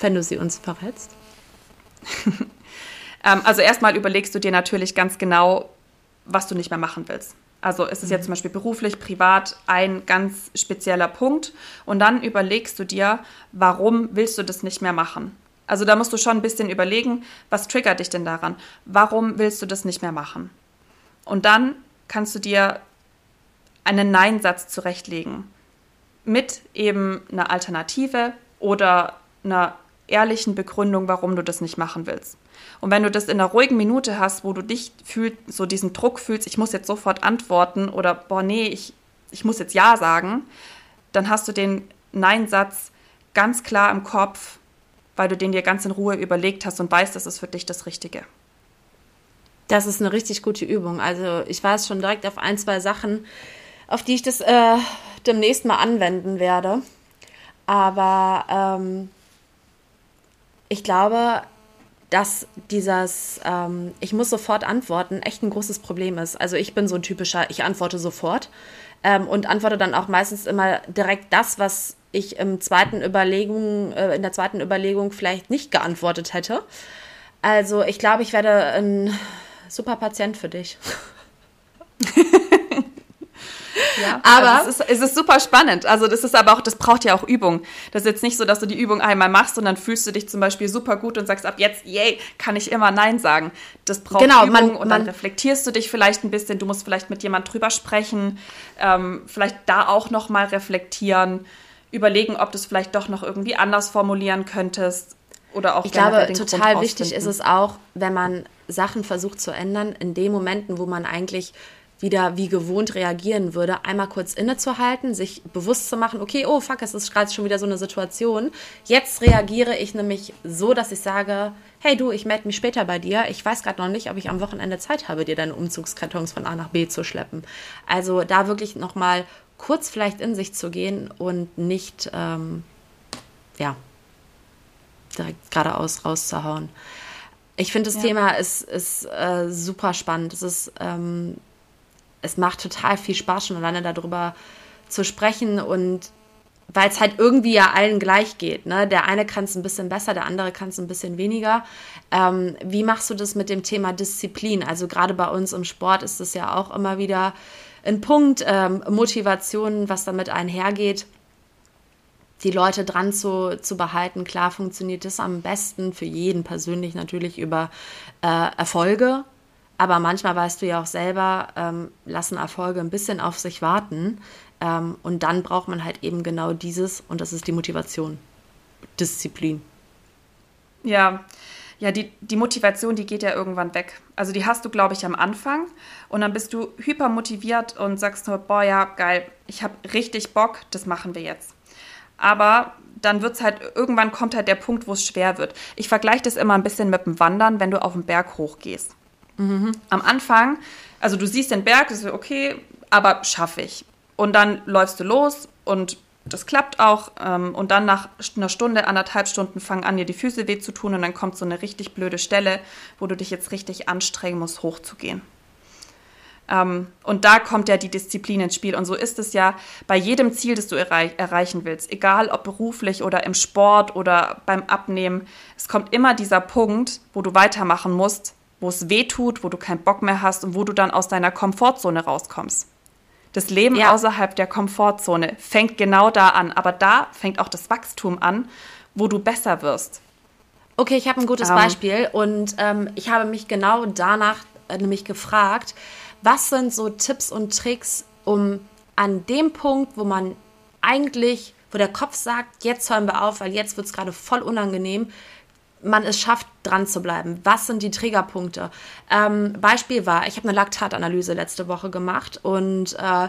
wenn du sie uns verrätst? Ähm, also erstmal überlegst du dir natürlich ganz genau, was du nicht mehr machen willst. Also ist es jetzt mhm. zum Beispiel beruflich, privat ein ganz spezieller Punkt. Und dann überlegst du dir, warum willst du das nicht mehr machen? Also da musst du schon ein bisschen überlegen, was triggert dich denn daran? Warum willst du das nicht mehr machen? Und dann kannst du dir einen Nein-Satz zurechtlegen mit eben einer Alternative oder einer ehrlichen Begründung, warum du das nicht machen willst. Und wenn du das in einer ruhigen Minute hast, wo du dich fühlst, so diesen Druck fühlst, ich muss jetzt sofort antworten oder boah, nee, ich, ich muss jetzt Ja sagen, dann hast du den Nein-Satz ganz klar im Kopf, weil du den dir ganz in Ruhe überlegt hast und weißt, das ist für dich das Richtige. Das ist eine richtig gute Übung. Also ich weiß schon direkt auf ein, zwei Sachen, auf die ich das äh, demnächst mal anwenden werde. Aber ähm, ich glaube, dass dieses ähm, Ich muss sofort antworten echt ein großes Problem ist. Also ich bin so ein typischer, ich antworte sofort ähm, und antworte dann auch meistens immer direkt das, was ich im zweiten Überlegung, äh, in der zweiten Überlegung vielleicht nicht geantwortet hätte. Also ich glaube, ich werde ein super Patient für dich. Ja, aber also es, ist, es ist super spannend. Also das ist aber auch, das braucht ja auch Übung. Das ist jetzt nicht so, dass du die Übung einmal machst und dann fühlst du dich zum Beispiel super gut und sagst ab jetzt, yay, kann ich immer Nein sagen. Das braucht genau, Übung man, und dann reflektierst du dich vielleicht ein bisschen. Du musst vielleicht mit jemand drüber sprechen, ähm, vielleicht da auch noch mal reflektieren, überlegen, ob du es vielleicht doch noch irgendwie anders formulieren könntest oder auch. Ich glaube, total wichtig ist es auch, wenn man Sachen versucht zu ändern, in den Momenten, wo man eigentlich wieder wie gewohnt reagieren würde, einmal kurz innezuhalten, sich bewusst zu machen, okay, oh fuck, es ist gerade schon wieder so eine Situation. Jetzt reagiere ich nämlich so, dass ich sage, hey du, ich melde mich später bei dir. Ich weiß gerade noch nicht, ob ich am Wochenende Zeit habe, dir deine Umzugskartons von A nach B zu schleppen. Also da wirklich nochmal kurz vielleicht in sich zu gehen und nicht, ähm, ja, direkt geradeaus rauszuhauen. Ich finde, das ja. Thema ist, ist äh, super spannend. Es ist ähm, es macht total viel Spaß, schon alleine darüber zu sprechen und weil es halt irgendwie ja allen gleich geht. Ne? Der eine kann es ein bisschen besser, der andere kann es ein bisschen weniger. Ähm, wie machst du das mit dem Thema Disziplin? Also gerade bei uns im Sport ist es ja auch immer wieder ein Punkt, ähm, Motivation, was damit einhergeht. Die Leute dran zu, zu behalten. Klar funktioniert das am besten für jeden persönlich natürlich über äh, Erfolge, aber manchmal weißt du ja auch selber, ähm, lassen Erfolge ein bisschen auf sich warten. Ähm, und dann braucht man halt eben genau dieses, und das ist die Motivation, Disziplin. Ja, ja, die, die Motivation, die geht ja irgendwann weg. Also die hast du, glaube ich, am Anfang und dann bist du hyper motiviert und sagst nur, boah, ja, geil, ich habe richtig Bock, das machen wir jetzt. Aber dann wird es halt, irgendwann kommt halt der Punkt, wo es schwer wird. Ich vergleiche das immer ein bisschen mit dem Wandern, wenn du auf den Berg hochgehst. Mhm. Am Anfang, also du siehst den Berg, ist okay, aber schaffe ich. Und dann läufst du los und das klappt auch. Ähm, und dann nach einer Stunde, anderthalb Stunden fangen an, dir die Füße weh zu tun und dann kommt so eine richtig blöde Stelle, wo du dich jetzt richtig anstrengen musst, hochzugehen. Ähm, und da kommt ja die Disziplin ins Spiel. Und so ist es ja bei jedem Ziel, das du erreich erreichen willst, egal ob beruflich oder im Sport oder beim Abnehmen. Es kommt immer dieser Punkt, wo du weitermachen musst, wo es weh tut, wo du keinen Bock mehr hast und wo du dann aus deiner Komfortzone rauskommst. Das Leben ja. außerhalb der Komfortzone fängt genau da an, aber da fängt auch das Wachstum an, wo du besser wirst. Okay, ich habe ein gutes ähm, Beispiel und ähm, ich habe mich genau danach äh, nämlich gefragt, was sind so Tipps und Tricks, um an dem Punkt, wo man eigentlich, wo der Kopf sagt, jetzt hören wir auf, weil jetzt wird es gerade voll unangenehm, man es schafft, dran zu bleiben. Was sind die Triggerpunkte? Ähm, Beispiel war, ich habe eine Laktatanalyse letzte Woche gemacht und äh,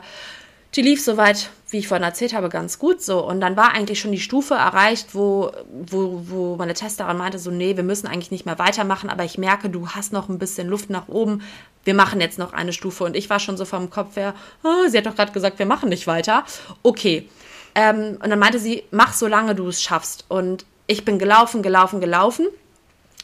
die lief soweit, wie ich vorhin erzählt habe, ganz gut so. Und dann war eigentlich schon die Stufe erreicht, wo, wo, wo meine Testerin meinte, so, nee, wir müssen eigentlich nicht mehr weitermachen, aber ich merke, du hast noch ein bisschen Luft nach oben. Wir machen jetzt noch eine Stufe. Und ich war schon so vom Kopf her, oh, sie hat doch gerade gesagt, wir machen nicht weiter. Okay. Ähm, und dann meinte sie, mach so lange du es schaffst. Und ich bin gelaufen, gelaufen, gelaufen.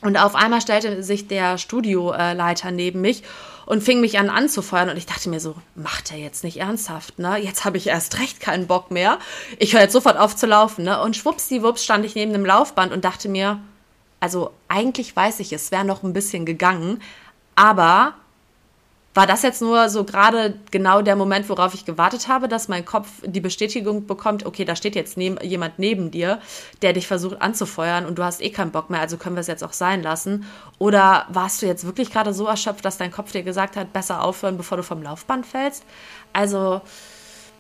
Und auf einmal stellte sich der Studioleiter neben mich und fing mich an anzufeuern. Und ich dachte mir so, macht er jetzt nicht ernsthaft, ne? Jetzt habe ich erst recht keinen Bock mehr. Ich höre jetzt sofort auf zu laufen, ne? Und schwuppsdiwupps stand ich neben dem Laufband und dachte mir, also eigentlich weiß ich, es wäre noch ein bisschen gegangen, aber war das jetzt nur so gerade genau der Moment, worauf ich gewartet habe, dass mein Kopf die Bestätigung bekommt, okay, da steht jetzt neben, jemand neben dir, der dich versucht anzufeuern und du hast eh keinen Bock mehr, also können wir es jetzt auch sein lassen? Oder warst du jetzt wirklich gerade so erschöpft, dass dein Kopf dir gesagt hat, besser aufhören, bevor du vom Laufband fällst? Also,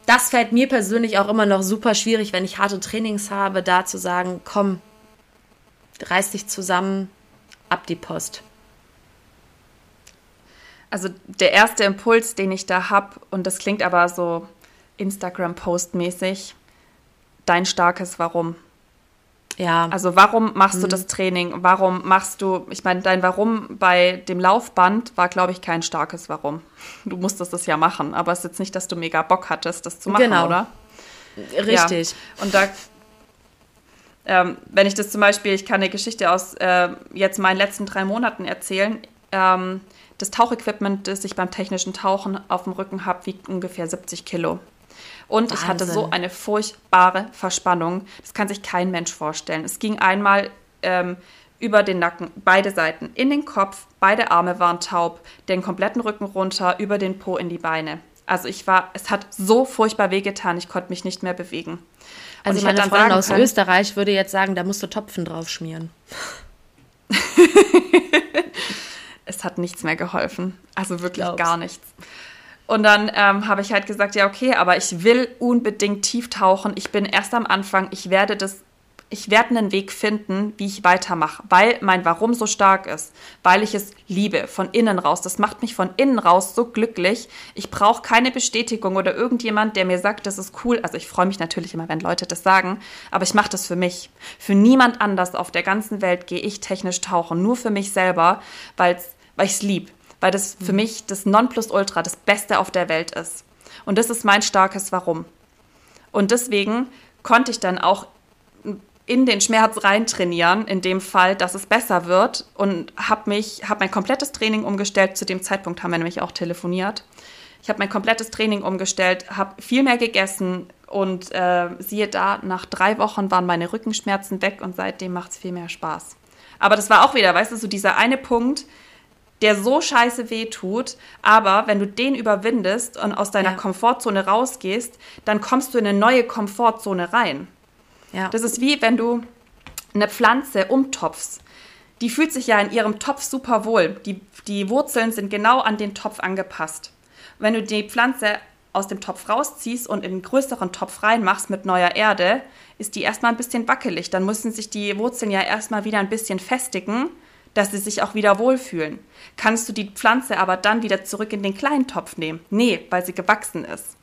das fällt mir persönlich auch immer noch super schwierig, wenn ich harte Trainings habe, da zu sagen, komm, reiß dich zusammen, ab die Post. Also der erste Impuls, den ich da habe, und das klingt aber so Instagram-Post-mäßig, dein starkes Warum. Ja. Also warum machst mhm. du das Training? Warum machst du, ich meine, dein Warum bei dem Laufband war, glaube ich, kein starkes Warum. Du musstest das ja machen, aber es ist jetzt nicht, dass du mega Bock hattest, das zu machen, genau. oder? Richtig. Ja. Und da, ähm, wenn ich das zum Beispiel, ich kann eine Geschichte aus äh, jetzt meinen letzten drei Monaten erzählen. Ähm, das Tauchequipment, das ich beim technischen Tauchen auf dem Rücken habe, wiegt ungefähr 70 Kilo. Und Wahnsinn. ich hatte so eine furchtbare Verspannung. Das kann sich kein Mensch vorstellen. Es ging einmal ähm, über den Nacken, beide Seiten, in den Kopf, beide Arme waren taub, den kompletten Rücken runter, über den Po in die Beine. Also ich war, es hat so furchtbar wehgetan, ich konnte mich nicht mehr bewegen. Also ich meine Freundin aus können, Österreich würde jetzt sagen, da musst du Topfen drauf schmieren. es hat nichts mehr geholfen. Also wirklich Glaub's. gar nichts. Und dann ähm, habe ich halt gesagt, ja, okay, aber ich will unbedingt tief tauchen. Ich bin erst am Anfang. Ich werde das ich werde einen Weg finden, wie ich weitermache, weil mein Warum so stark ist, weil ich es liebe, von innen raus. Das macht mich von innen raus so glücklich. Ich brauche keine Bestätigung oder irgendjemand, der mir sagt, das ist cool. Also ich freue mich natürlich immer, wenn Leute das sagen, aber ich mache das für mich. Für niemand anders auf der ganzen Welt gehe ich technisch tauchen, nur für mich selber, weil's, weil ich es lieb, weil das für mhm. mich das Nonplusultra, das Beste auf der Welt ist. Und das ist mein starkes Warum. Und deswegen konnte ich dann auch in den Schmerz reintrainieren, in dem Fall, dass es besser wird und habe mich, habe mein komplettes Training umgestellt. Zu dem Zeitpunkt haben wir nämlich auch telefoniert. Ich habe mein komplettes Training umgestellt, habe viel mehr gegessen und äh, siehe da, nach drei Wochen waren meine Rückenschmerzen weg und seitdem macht es viel mehr Spaß. Aber das war auch wieder, weißt du, so dieser eine Punkt, der so scheiße weh tut, aber wenn du den überwindest und aus deiner ja. Komfortzone rausgehst, dann kommst du in eine neue Komfortzone rein. Ja. Das ist wie wenn du eine Pflanze umtopfst. Die fühlt sich ja in ihrem Topf super wohl. Die, die Wurzeln sind genau an den Topf angepasst. Wenn du die Pflanze aus dem Topf rausziehst und in einen größeren Topf reinmachst mit neuer Erde, ist die erstmal ein bisschen wackelig. Dann müssen sich die Wurzeln ja erstmal wieder ein bisschen festigen, dass sie sich auch wieder wohlfühlen. Kannst du die Pflanze aber dann wieder zurück in den kleinen Topf nehmen? Nee, weil sie gewachsen ist.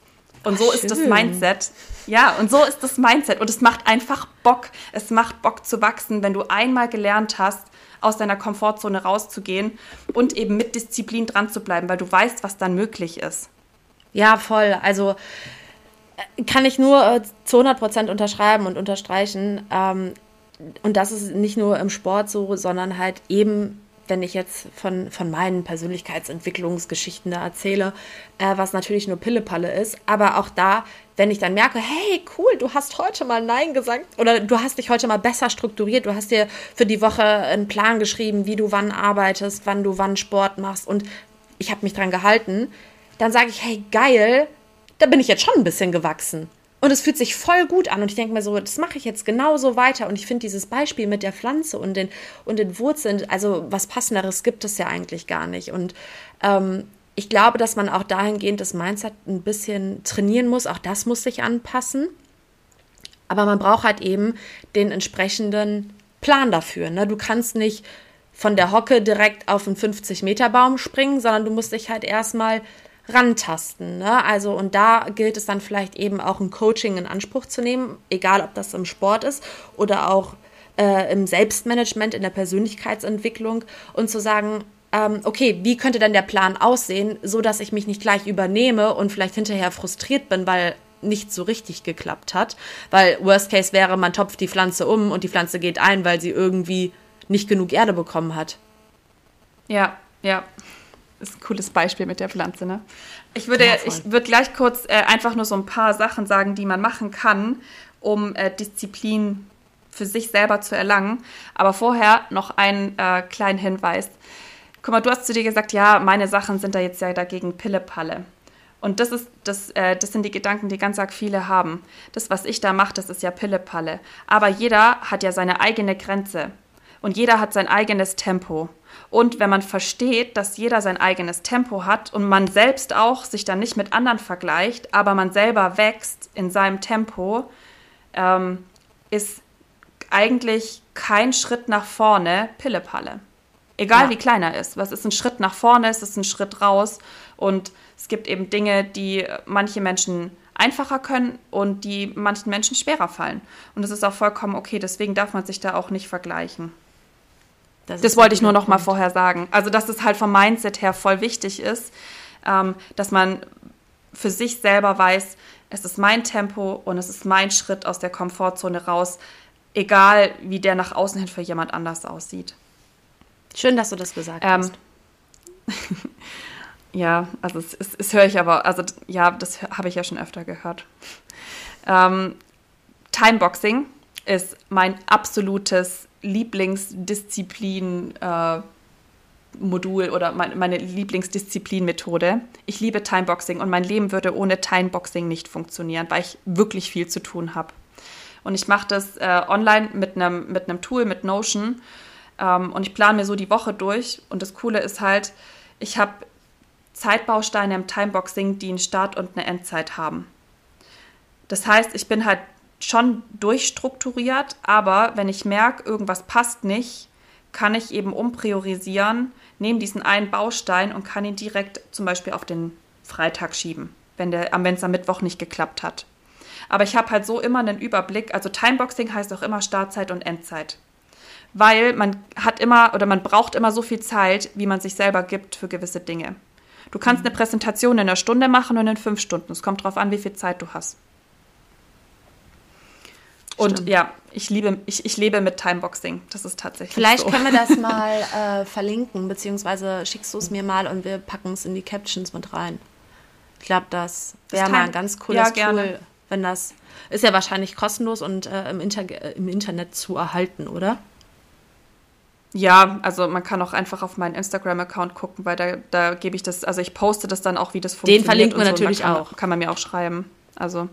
Und so Ach, ist das Mindset. Ja, und so ist das Mindset. Und es macht einfach Bock. Es macht Bock zu wachsen, wenn du einmal gelernt hast, aus deiner Komfortzone rauszugehen und eben mit Disziplin dran zu bleiben, weil du weißt, was dann möglich ist. Ja, voll. Also äh, kann ich nur äh, zu 100 Prozent unterschreiben und unterstreichen. Ähm, und das ist nicht nur im Sport so, sondern halt eben wenn ich jetzt von, von meinen Persönlichkeitsentwicklungsgeschichten da erzähle, äh, was natürlich nur Pillepalle ist, aber auch da, wenn ich dann merke, hey, cool, du hast heute mal Nein gesagt oder du hast dich heute mal besser strukturiert, du hast dir für die Woche einen Plan geschrieben, wie du wann arbeitest, wann du wann Sport machst. Und ich habe mich dran gehalten, dann sage ich, hey, geil, da bin ich jetzt schon ein bisschen gewachsen. Und es fühlt sich voll gut an. Und ich denke mir so, das mache ich jetzt genauso weiter. Und ich finde dieses Beispiel mit der Pflanze und den, und den Wurzeln, also was passenderes gibt es ja eigentlich gar nicht. Und ähm, ich glaube, dass man auch dahingehend das Mindset ein bisschen trainieren muss. Auch das muss sich anpassen. Aber man braucht halt eben den entsprechenden Plan dafür. Ne? Du kannst nicht von der Hocke direkt auf einen 50-Meter-Baum springen, sondern du musst dich halt erstmal rantasten. Ne? Also, und da gilt es dann vielleicht eben auch ein Coaching in Anspruch zu nehmen, egal ob das im Sport ist oder auch äh, im Selbstmanagement, in der Persönlichkeitsentwicklung und zu sagen, ähm, okay, wie könnte denn der Plan aussehen, so dass ich mich nicht gleich übernehme und vielleicht hinterher frustriert bin, weil nicht so richtig geklappt hat. Weil Worst Case wäre, man topft die Pflanze um und die Pflanze geht ein, weil sie irgendwie nicht genug Erde bekommen hat. Ja, ja ist ein cooles Beispiel mit der Pflanze, ne? Ich würde, ja, ich würde gleich kurz äh, einfach nur so ein paar Sachen sagen, die man machen kann, um äh, Disziplin für sich selber zu erlangen. Aber vorher noch einen äh, kleinen Hinweis. Guck mal, du hast zu dir gesagt, ja, meine Sachen sind da jetzt ja dagegen Pille-Palle. Und das, ist, das, äh, das sind die Gedanken, die ganz arg viele haben. Das, was ich da mache, das ist ja Pille-Palle. Aber jeder hat ja seine eigene Grenze. Und jeder hat sein eigenes Tempo. Und wenn man versteht, dass jeder sein eigenes Tempo hat und man selbst auch sich dann nicht mit anderen vergleicht, aber man selber wächst in seinem Tempo, ähm, ist eigentlich kein Schritt nach vorne Pillepalle. Egal ja. wie klein er ist. Was ist ein Schritt nach vorne, es ist ein Schritt raus. Und es gibt eben Dinge, die manche Menschen einfacher können und die manchen Menschen schwerer fallen. Und das ist auch vollkommen okay. Deswegen darf man sich da auch nicht vergleichen. Das, das wollte ich nur noch Punkt. mal vorher sagen. Also, dass es halt vom Mindset her voll wichtig ist, ähm, dass man für sich selber weiß, es ist mein Tempo und es ist mein Schritt aus der Komfortzone raus, egal wie der nach außen hin für jemand anders aussieht. Schön, dass du das gesagt ähm, hast. ja, also es, es, es höre ich aber, also ja, das habe ich ja schon öfter gehört. Ähm, Timeboxing ist mein absolutes Lieblingsdisziplin, äh, Lieblingsmodul oder meine Lieblingsdisziplinmethode. Ich liebe Timeboxing und mein Leben würde ohne Timeboxing nicht funktionieren, weil ich wirklich viel zu tun habe. Und ich mache das äh, online mit einem mit Tool, mit Notion. Ähm, und ich plane mir so die Woche durch. Und das Coole ist halt, ich habe Zeitbausteine im Timeboxing, die einen Start und eine Endzeit haben. Das heißt, ich bin halt schon durchstrukturiert, aber wenn ich merke, irgendwas passt nicht, kann ich eben umpriorisieren, nehme diesen einen Baustein und kann ihn direkt zum Beispiel auf den Freitag schieben, wenn es am Mittwoch nicht geklappt hat. Aber ich habe halt so immer einen Überblick. Also Timeboxing heißt auch immer Startzeit und Endzeit. Weil man hat immer oder man braucht immer so viel Zeit, wie man sich selber gibt für gewisse Dinge. Du kannst eine Präsentation in einer Stunde machen und in fünf Stunden. Es kommt darauf an, wie viel Zeit du hast. Und Stimmt. ja, ich liebe, ich, ich lebe mit Timeboxing. Das ist tatsächlich. Vielleicht so. können wir das mal äh, verlinken, beziehungsweise schickst du es mir mal und wir packen es in die Captions mit rein. Ich glaube, das wäre mal ein ganz cooles ja, Tool, wenn das. Ist ja wahrscheinlich kostenlos und äh, im, Inter im Internet zu erhalten, oder? Ja, also man kann auch einfach auf meinen Instagram-Account gucken, weil da, da gebe ich das, also ich poste das dann auch, wie das funktioniert. Den verlinken wir so. natürlich kann, auch. Kann man mir auch schreiben. Also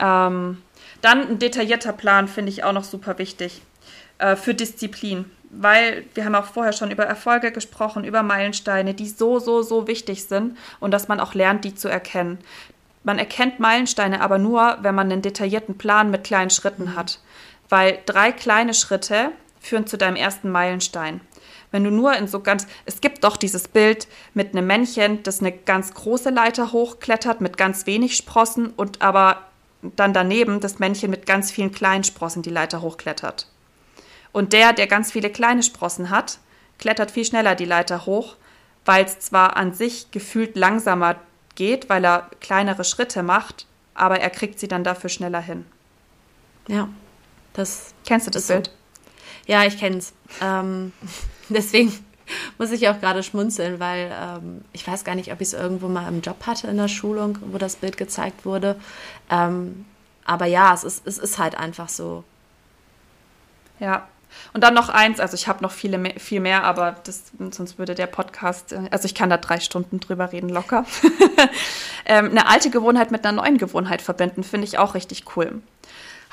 ähm, dann ein detaillierter Plan finde ich auch noch super wichtig äh, für Disziplin, weil wir haben auch vorher schon über Erfolge gesprochen, über Meilensteine, die so, so, so wichtig sind und dass man auch lernt, die zu erkennen. Man erkennt Meilensteine aber nur, wenn man einen detaillierten Plan mit kleinen Schritten hat, weil drei kleine Schritte führen zu deinem ersten Meilenstein. Wenn du nur in so ganz, es gibt doch dieses Bild mit einem Männchen, das eine ganz große Leiter hochklettert mit ganz wenig Sprossen und aber dann daneben das Männchen mit ganz vielen kleinen Sprossen die Leiter hochklettert. Und der, der ganz viele kleine Sprossen hat, klettert viel schneller die Leiter hoch, weil es zwar an sich gefühlt langsamer geht, weil er kleinere Schritte macht, aber er kriegt sie dann dafür schneller hin. Ja, das. Kennst du das Bild? So. Ja, ich kenne es. Ähm, deswegen muss ich auch gerade schmunzeln, weil ähm, ich weiß gar nicht, ob ich es irgendwo mal im Job hatte in der Schulung, wo das Bild gezeigt wurde. Ähm, aber ja, es ist, es ist halt einfach so. Ja. Und dann noch eins, also ich habe noch viele viel mehr, aber das, sonst würde der Podcast, äh, also ich kann da drei Stunden drüber reden, locker. ähm, eine alte Gewohnheit mit einer neuen Gewohnheit verbinden, finde ich auch richtig cool.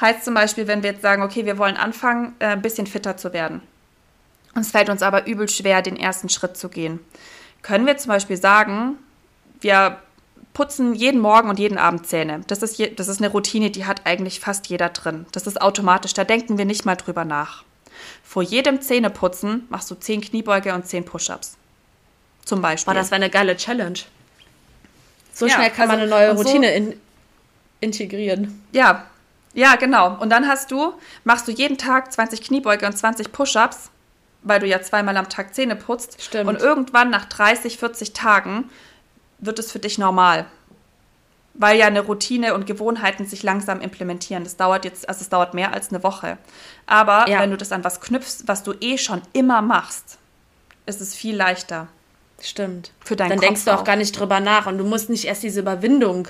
Heißt zum Beispiel, wenn wir jetzt sagen, okay, wir wollen anfangen, äh, ein bisschen fitter zu werden es fällt uns aber übel schwer, den ersten Schritt zu gehen. Können wir zum Beispiel sagen, wir putzen jeden Morgen und jeden Abend Zähne. Das ist, je, das ist eine Routine, die hat eigentlich fast jeder drin. Das ist automatisch, da denken wir nicht mal drüber nach. Vor jedem Zähneputzen machst du zehn Kniebeuge und zehn Push-Ups. Zum Beispiel. Boah, das wäre eine geile Challenge. So ja, schnell kann also, man eine neue Routine so, in, integrieren. Ja, ja, genau. Und dann hast du, machst du jeden Tag 20 Kniebeuge und 20 Push-Ups weil du ja zweimal am Tag Zähne putzt. Stimmt. Und irgendwann nach 30, 40 Tagen wird es für dich normal. Weil ja eine Routine und Gewohnheiten sich langsam implementieren. Das dauert jetzt, also es dauert mehr als eine Woche. Aber ja. wenn du das an was knüpfst, was du eh schon immer machst, ist es viel leichter. Stimmt. Für deinen Dann Kopf denkst du auch, auch gar nicht drüber nach und du musst nicht erst diese Überwindung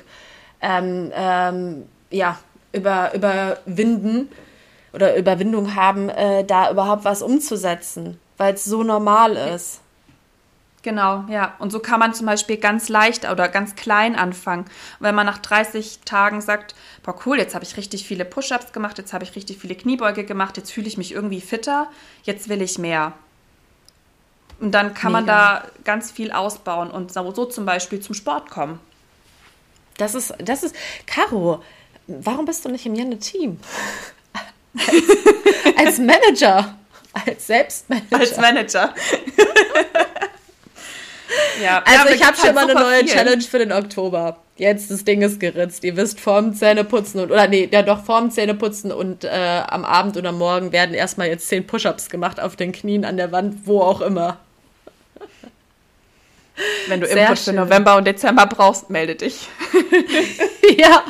ähm, ähm, ja, über, überwinden, oder Überwindung haben, äh, da überhaupt was umzusetzen, weil es so normal ist. Genau, ja. Und so kann man zum Beispiel ganz leicht oder ganz klein anfangen. Wenn man nach 30 Tagen sagt, boah cool, jetzt habe ich richtig viele Push-ups gemacht, jetzt habe ich richtig viele Kniebeuge gemacht, jetzt fühle ich mich irgendwie fitter, jetzt will ich mehr. Und dann kann Mega. man da ganz viel ausbauen und so, zum Beispiel zum Sport kommen. Das ist, das ist, Caro, warum bist du nicht im Jenne-Team? als, Manager, als Selbstmanager. Als Manager. ja, also ja, ich habe schon mal eine neue viel. Challenge für den Oktober. Jetzt das Ding ist geritzt. Ihr wisst, vorm Zähneputzen und oder nee, ja doch vorm Zähneputzen und äh, am Abend oder morgen werden erstmal jetzt zehn Push-ups gemacht auf den Knien an der Wand, wo auch immer. Wenn du Sehr Input schön. für November und Dezember brauchst, melde dich. ja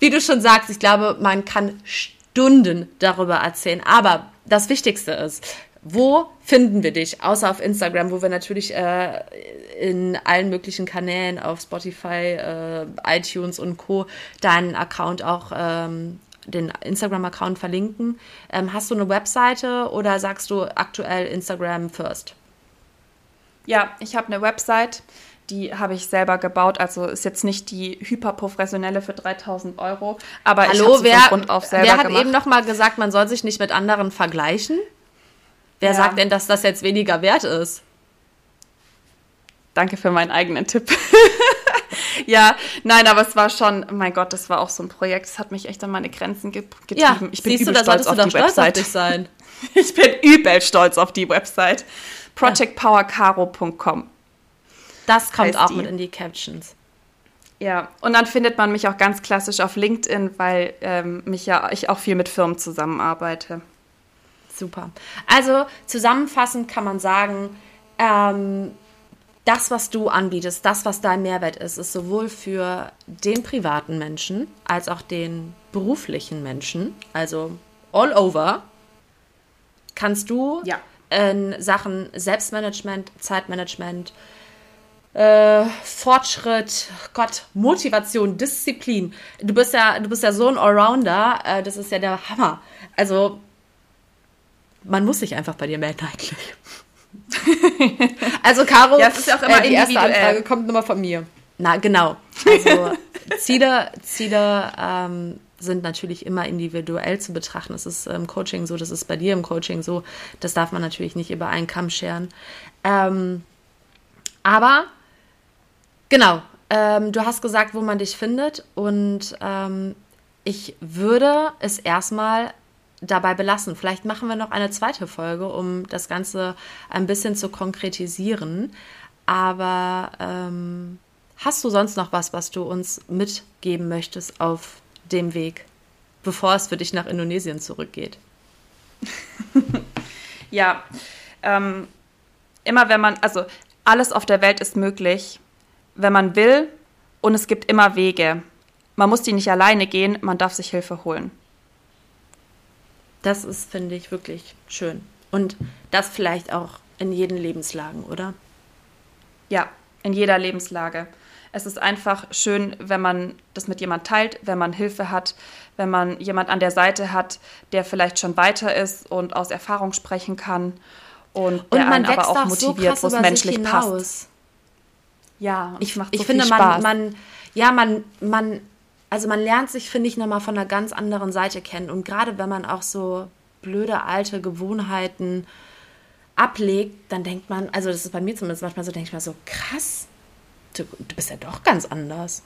wie du schon sagst, ich glaube, man kann Stunden darüber erzählen. Aber das Wichtigste ist, wo finden wir dich? Außer auf Instagram, wo wir natürlich äh, in allen möglichen Kanälen auf Spotify, äh, iTunes und Co. deinen Account auch ähm, den Instagram-Account verlinken. Ähm, hast du eine Webseite oder sagst du aktuell Instagram first? Ja, ich habe eine Website, die habe ich selber gebaut. Also ist jetzt nicht die hyperprofessionelle für 3000 Euro, aber Hallo, ich wer, Grund auf selber wer hat gemacht. eben noch mal gesagt, man soll sich nicht mit anderen vergleichen? Wer Ja. sagt denn, dass das jetzt weniger wert ist? Danke für meinen eigenen Tipp. ja, nein, aber es war schon, mein Gott, das war auch so ein Projekt. Es hat mich echt an meine Grenzen ge getrieben. ich bin siehst du, übel da stolz solltest du auf doch die stolz auf Website. dich sein. Ich bin übel stolz auf die Website. projectpowercaro.com. Das kommt auch die. mit in die Captions. Ja, und dann findet man mich auch ganz klassisch auf LinkedIn, weil ähm, mich ja ich auch viel mit Firmen zusammenarbeite. Super. Also zusammenfassend kann man sagen, ähm, das, was du anbietest, das, was dein Mehrwert ist, ist sowohl für den privaten Menschen als auch den beruflichen Menschen, also all over, kannst du Ja. in Sachen Selbstmanagement, Zeitmanagement, äh, Fortschritt, Gott, Motivation, Disziplin. Du bist ja, du bist ja so ein Allrounder, äh, das ist ja der Hammer. Also man muss sich einfach bei dir melden eigentlich. also Caro, Ja, ist ja auch immer äh, die erste. Anfrage kommt immer von mir. Na genau. Also Ziele, Ziele ähm, sind natürlich immer individuell zu betrachten. Das ist im Coaching so, das ist bei dir im Coaching so. Das darf man natürlich nicht über einen Kamm scheren. Ähm, aber genau, ähm, du hast gesagt, wo man dich findet und ähm, ich würde es erstmal dabei belassen. Vielleicht machen wir noch eine zweite Folge, um das Ganze ein bisschen zu konkretisieren. Aber ähm, hast du sonst noch was, was du uns mitgeben möchtest auf dem Weg, bevor es für dich nach Indonesien zurückgeht? Ja, ähm, immer wenn man, also alles auf der Welt ist möglich, wenn man will und es gibt immer Wege. Man muss die nicht alleine gehen, man darf sich Hilfe holen. Das ist, finde ich, wirklich schön. Und das vielleicht auch in jeden Lebenslagen, oder? Ja, in jeder Lebenslage. Es ist einfach schön, wenn man das mit jemand teilt, wenn man Hilfe hat, wenn man jemand an der Seite hat, der vielleicht schon weiter ist und aus Erfahrung sprechen kann und der Und man einen aber auch so motiviert, krass wo es menschlich passt. Ja, Ich, macht ich so finde, viel man, man, ja, man, man, also man lernt sich, finde ich, nochmal von einer ganz anderen Seite kennen. Und gerade wenn man auch so blöde alte Gewohnheiten ablegt, dann denkt man, also das ist bei mir zumindest manchmal so, denke ich mir so, krass, du, du bist ja doch ganz anders.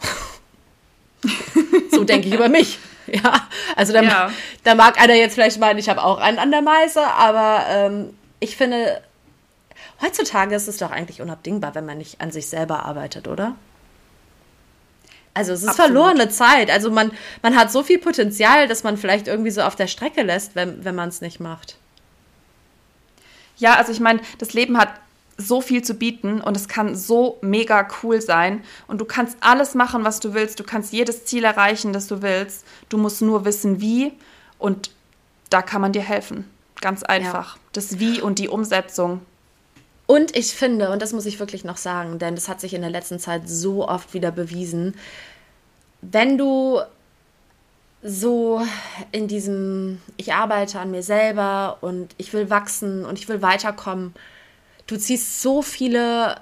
so denke ich über mich. Ja, also da, Ja. da mag einer jetzt vielleicht meinen, ich habe auch einen an der Meise, aber ähm, ich finde, heutzutage ist es doch eigentlich unabdingbar, wenn man nicht an sich selber arbeitet, oder? Also es ist Absolut. verlorene Zeit. Also man, man hat so viel Potenzial, dass man vielleicht irgendwie so auf der Strecke lässt, wenn, wenn man es nicht macht. Ja, also ich meine, das Leben hat so viel zu bieten und es kann so mega cool sein und du kannst alles machen, was du willst. Du kannst jedes Ziel erreichen, das du willst. Du musst nur wissen, wie und da kann man dir helfen. Ganz einfach. Das Wie und die Umsetzung. Und ich finde, und das muss ich wirklich noch sagen, denn das hat sich in der letzten Zeit so oft wieder bewiesen, wenn du so in diesem, ich arbeite an mir selber und ich will wachsen und ich will weiterkommen, du ziehst so viele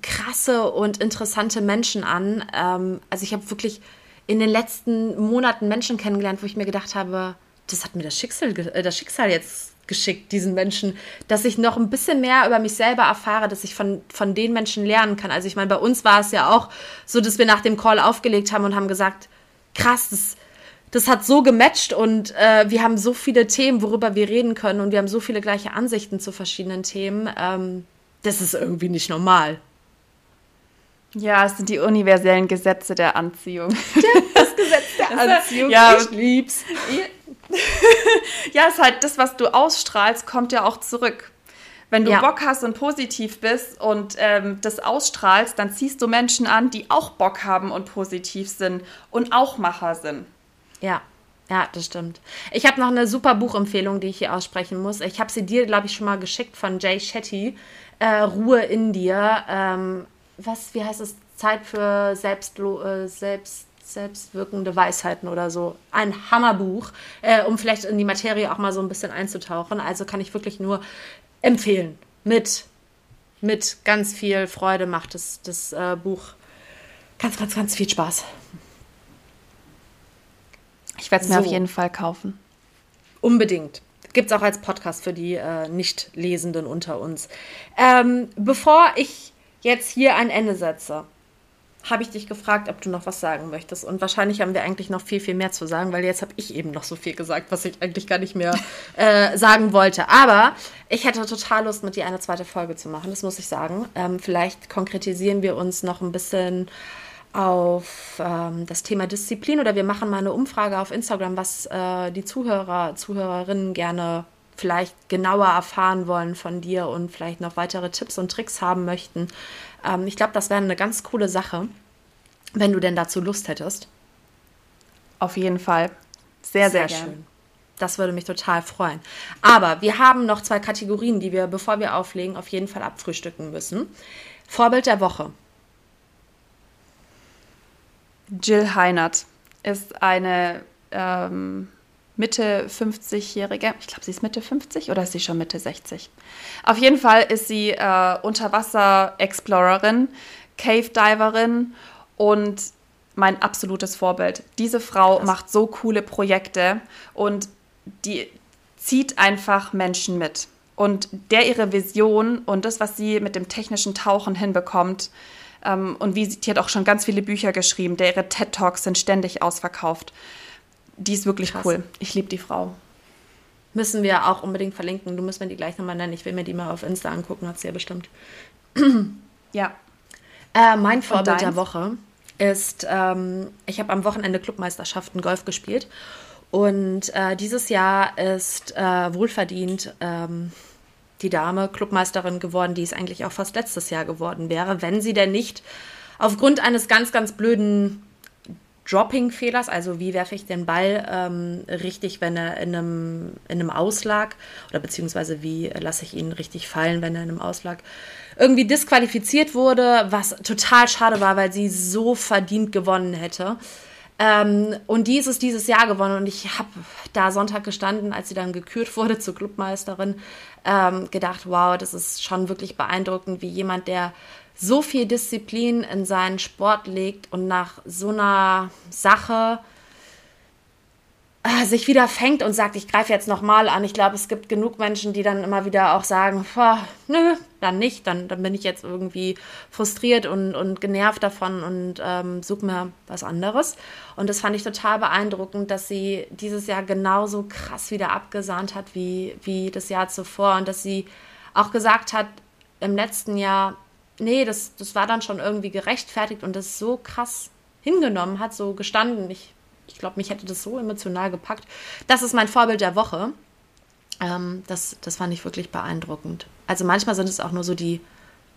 krasse und interessante Menschen an. Ähm, also ich habe wirklich in den letzten Monaten Menschen kennengelernt, wo ich mir gedacht habe, das hat mir das Schicksal, äh, das Schicksal jetzt geschickt, diesen Menschen, dass ich noch ein bisschen mehr über mich selber erfahre, dass ich von, von den Menschen lernen kann. Also ich meine, bei uns war es ja auch so, dass wir nach dem Call aufgelegt haben und haben gesagt, krass, das, das hat so gematcht und äh, wir haben so viele Themen, worüber wir reden können und wir haben so viele gleiche Ansichten zu verschiedenen Themen. Ähm, das ist irgendwie nicht normal. Ja, es sind die universellen Gesetze der Anziehung. Gesetz der Anziehung, ich lieb's. Ja, es ist halt das, was du ausstrahlst, kommt ja auch zurück. Wenn du Ja. Bock hast und positiv bist und ähm, das ausstrahlst, dann ziehst du Menschen an, die auch Bock haben und positiv sind und auch Macher sind. Ja, ja, das stimmt. Ich habe noch eine super Buchempfehlung, die ich hier aussprechen muss. Ich habe sie dir, glaube ich, schon mal geschickt von Jay Shetty. Äh, Ruhe in dir. Ähm, was, wie heißt es? Zeit für Selbstlo äh, Selbst Selbstwirkende Weisheiten oder so. Ein Hammerbuch, äh, um vielleicht in die Materie auch mal so ein bisschen einzutauchen. Also kann ich wirklich nur empfehlen. Mit, mit ganz viel Freude macht das, das äh, Buch ganz, ganz, ganz viel Spaß. Ich werde es mir so. auf jeden Fall kaufen. Unbedingt. Gibt es auch als Podcast für die äh, Nicht-Lesenden unter uns. Ähm, bevor ich jetzt hier ein Ende setze, habe ich dich gefragt, ob du noch was sagen möchtest. Und wahrscheinlich haben wir eigentlich noch viel, viel mehr zu sagen, weil jetzt habe ich eben noch so viel gesagt, was ich eigentlich gar nicht mehr äh, sagen wollte. Aber ich hätte total Lust, mit dir eine zweite Folge zu machen, das muss ich sagen. Ähm, vielleicht konkretisieren wir uns noch ein bisschen auf ähm, das Thema Disziplin oder wir machen mal eine Umfrage auf Instagram, was äh, die Zuhörer, Zuhörerinnen gerne vielleicht genauer erfahren wollen von dir und vielleicht noch weitere Tipps und Tricks haben möchten. Ähm, ich glaube, das wäre eine ganz coole Sache, wenn du denn dazu Lust hättest. Auf jeden Fall. Sehr, sehr, sehr schön. Das würde mich total freuen. Aber wir haben noch zwei Kategorien, die wir, bevor wir auflegen, auf jeden Fall abfrühstücken müssen. Vorbild der Woche. Jill Heinert ist eine ähm, Mitte 50-Jährige. Ich glaube, sie ist Mitte 50 oder ist sie schon Mitte 60? Auf jeden Fall ist sie äh, Unterwasser-Explorerin, Cave-Diverin und mein absolutes Vorbild. Diese Frau Krass. macht so coole Projekte und die zieht einfach Menschen mit. Und der ihre Vision und das, was sie mit dem technischen Tauchen hinbekommt, ähm, und wie sie, die hat auch schon ganz viele Bücher geschrieben, der ihre TED Talks sind ständig ausverkauft. Die ist wirklich Krass. cool. Ich liebe die Frau. Müssen wir auch unbedingt verlinken. Du musst mir die gleich nochmal nennen. Ich will mir die mal auf Insta angucken, hat sie ja bestimmt. ja. Äh, mein Vorbild der Woche ist, ähm, ich habe am Wochenende Clubmeisterschaften Golf gespielt. Und äh, dieses Jahr ist äh, wohlverdient ähm, die Dame Clubmeisterin geworden, die es eigentlich auch fast letztes Jahr geworden wäre, wenn sie denn nicht aufgrund eines ganz, ganz blöden Dropping-Fehlers, also wie werfe ich den Ball ähm, richtig, wenn er in einem, in einem Auslag oder beziehungsweise wie lasse ich ihn richtig fallen, wenn er in einem Auslag irgendwie disqualifiziert wurde, was total schade war, weil sie so verdient gewonnen hätte. Ähm, und die ist es dieses Jahr gewonnen und ich habe da Sonntag gestanden, als sie dann gekürt wurde zur Clubmeisterin, ähm, gedacht, wow, das ist schon wirklich beeindruckend, wie jemand, der so viel Disziplin in seinen Sport legt und nach so einer Sache äh, sich wieder fängt und sagt, ich greife jetzt nochmal an. Ich glaube, es gibt genug Menschen, die dann immer wieder auch sagen, nö, dann nicht, dann, dann bin ich jetzt irgendwie frustriert und, und genervt davon und ähm, suche mir was anderes. Und das fand ich total beeindruckend, dass sie dieses Jahr genauso krass wieder abgesahnt hat wie, wie das Jahr zuvor und dass sie auch gesagt hat, im letzten Jahr, nee, das, das war dann schon irgendwie gerechtfertigt und das so krass hingenommen hat, so gestanden. Ich ich glaube, mich hätte das so emotional gepackt. Das ist mein Vorbild der Woche. Ähm, das, das fand ich wirklich beeindruckend. Also manchmal sind es auch nur so die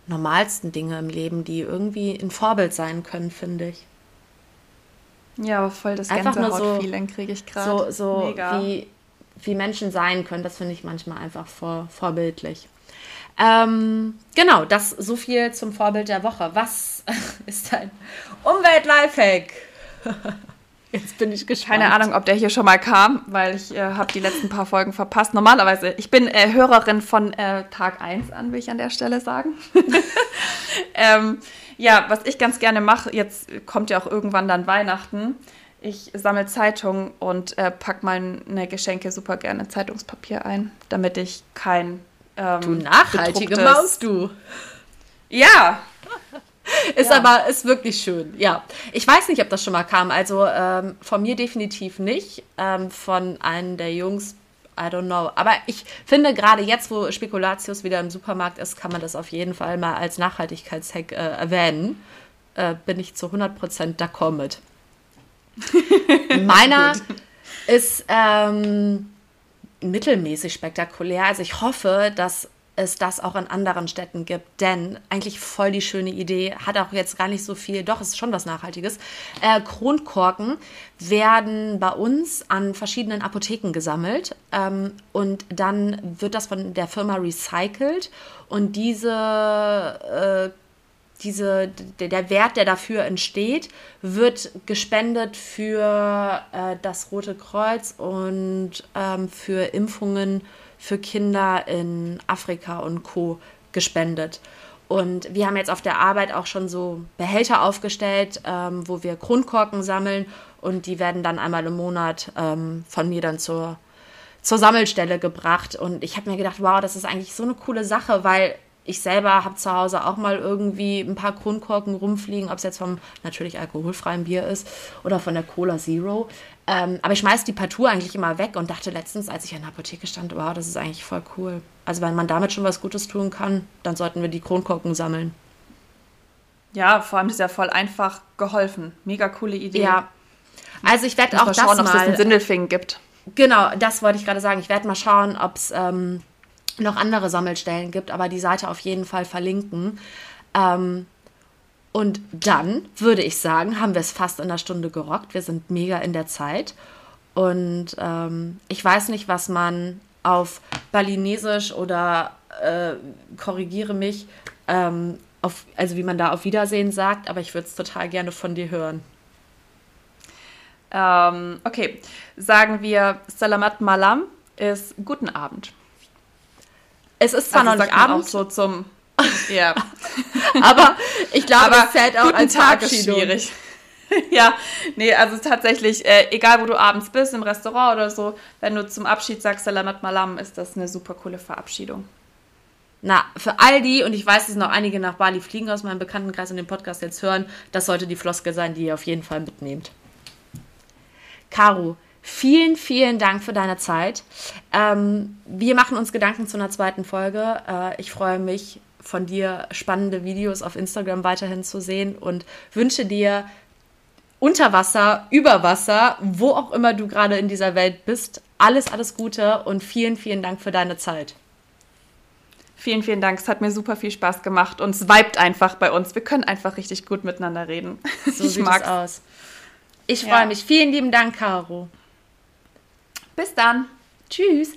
normalsten Dinge im Leben, die irgendwie ein Vorbild sein können, finde ich. Ja, aber voll das Gänsehaut-Feeling so, kriege ich gerade. So, so wie, wie Menschen sein können, das finde ich manchmal einfach vor, vorbildlich. Ähm, genau, das so viel zum Vorbild der Woche. Was ist dein Umwelt-Lifehack? Jetzt bin ich gespannt. Keine Ahnung, ob der hier schon mal kam, weil ich äh, habe die letzten paar Folgen verpasst. Normalerweise, ich bin äh, Hörerin von äh, Tag 1 an, will ich an der Stelle sagen. ähm, ja, was ich ganz gerne mache, jetzt kommt ja auch irgendwann dann Weihnachten. Ich sammle Zeitungen und äh, pack meine Geschenke super gerne in Zeitungspapier ein, damit ich kein ähm, Du nachhaltige Maus, du. Ja, ist ja. aber, ist wirklich schön, ja. Ich weiß nicht, ob das schon mal kam. Also ähm, von mir definitiv nicht. Ähm, von einem der Jungs, I don't know. Aber ich finde, gerade jetzt, wo Spekulatius wieder im Supermarkt ist, kann man das auf jeden Fall mal als Nachhaltigkeitshack äh, erwähnen. Äh, bin ich zu 100% d'accord mit. Meiner ist ähm, mittelmäßig spektakulär. Also ich hoffe, dass es das auch in anderen Städten gibt. Denn eigentlich voll die schöne Idee, hat auch jetzt gar nicht so viel, doch, ist schon was Nachhaltiges. Äh, Kronkorken werden bei uns an verschiedenen Apotheken gesammelt ähm, und dann wird das von der Firma recycelt und diese äh, diese, der Wert, der dafür entsteht, wird gespendet für äh, das Rote Kreuz und ähm, für Impfungen für Kinder in Afrika und Co. gespendet. Und wir haben jetzt auf der Arbeit auch schon so Behälter aufgestellt, ähm, wo wir Kronkorken sammeln und die werden dann einmal im Monat ähm, von mir dann zur, zur Sammelstelle gebracht. Und ich habe mir gedacht, wow, das ist eigentlich so eine coole Sache, weil ich selber habe zu Hause auch mal irgendwie ein paar Kronkorken rumfliegen, ob es jetzt vom natürlich alkoholfreien Bier ist oder von der Cola Zero. Ähm, aber ich schmeiße die partout eigentlich immer weg und dachte letztens, als ich in der Apotheke stand, wow, das ist eigentlich voll cool. Also wenn man damit schon was Gutes tun kann, dann sollten wir die Kronkorken sammeln. Ja, vor allem ist ja voll einfach geholfen. Mega coole Idee. Ja. Also ich werde auch mal schauen, das mal, ob es einen Sindelfingen gibt. Genau, das wollte ich gerade sagen. Ich werde mal schauen, ob es ähm, noch andere Sammelstellen gibt, aber die Seite auf jeden Fall verlinken. Ähm, und dann würde ich sagen, haben wir es fast in einer Stunde gerockt. Wir sind mega in der Zeit. Und ähm, ich weiß nicht, was man auf Balinesisch oder äh, korrigiere mich, ähm, auf, also wie man da auf Wiedersehen sagt, aber ich würde es total gerne von dir hören. Ähm, okay, sagen wir Salamat Malam ist guten Abend. Es ist zwar also noch nicht Abend. so zum. Ja. aber ich glaube, es zählt auch als Tag ist schwierig. ja, nee, also tatsächlich, äh, egal wo du abends bist, im Restaurant oder so, wenn du zum Abschied sagst Salamat Malam, ist das eine super coole Verabschiedung. Na, für all die, und ich weiß, dass noch einige nach Bali fliegen aus meinem Bekanntenkreis und den Podcast jetzt hören, das sollte die Floskel sein, die ihr auf jeden Fall mitnehmt. Caro, Vielen, vielen Dank für deine Zeit. Ähm, wir machen uns Gedanken zu einer zweiten Folge. Äh, ich freue mich, von dir spannende Videos auf Instagram weiterhin zu sehen und wünsche dir unter Wasser, über Wasser, wo auch immer du gerade in dieser Welt bist, alles, alles Gute und vielen, vielen Dank für deine Zeit. Vielen, vielen Dank. Es hat mir super viel Spaß gemacht und es vibet einfach bei uns. Wir können einfach richtig gut miteinander reden. So ich sieht es aus. Ich freue ja. mich. Vielen lieben Dank, Caro. Bis dann. Tschüss.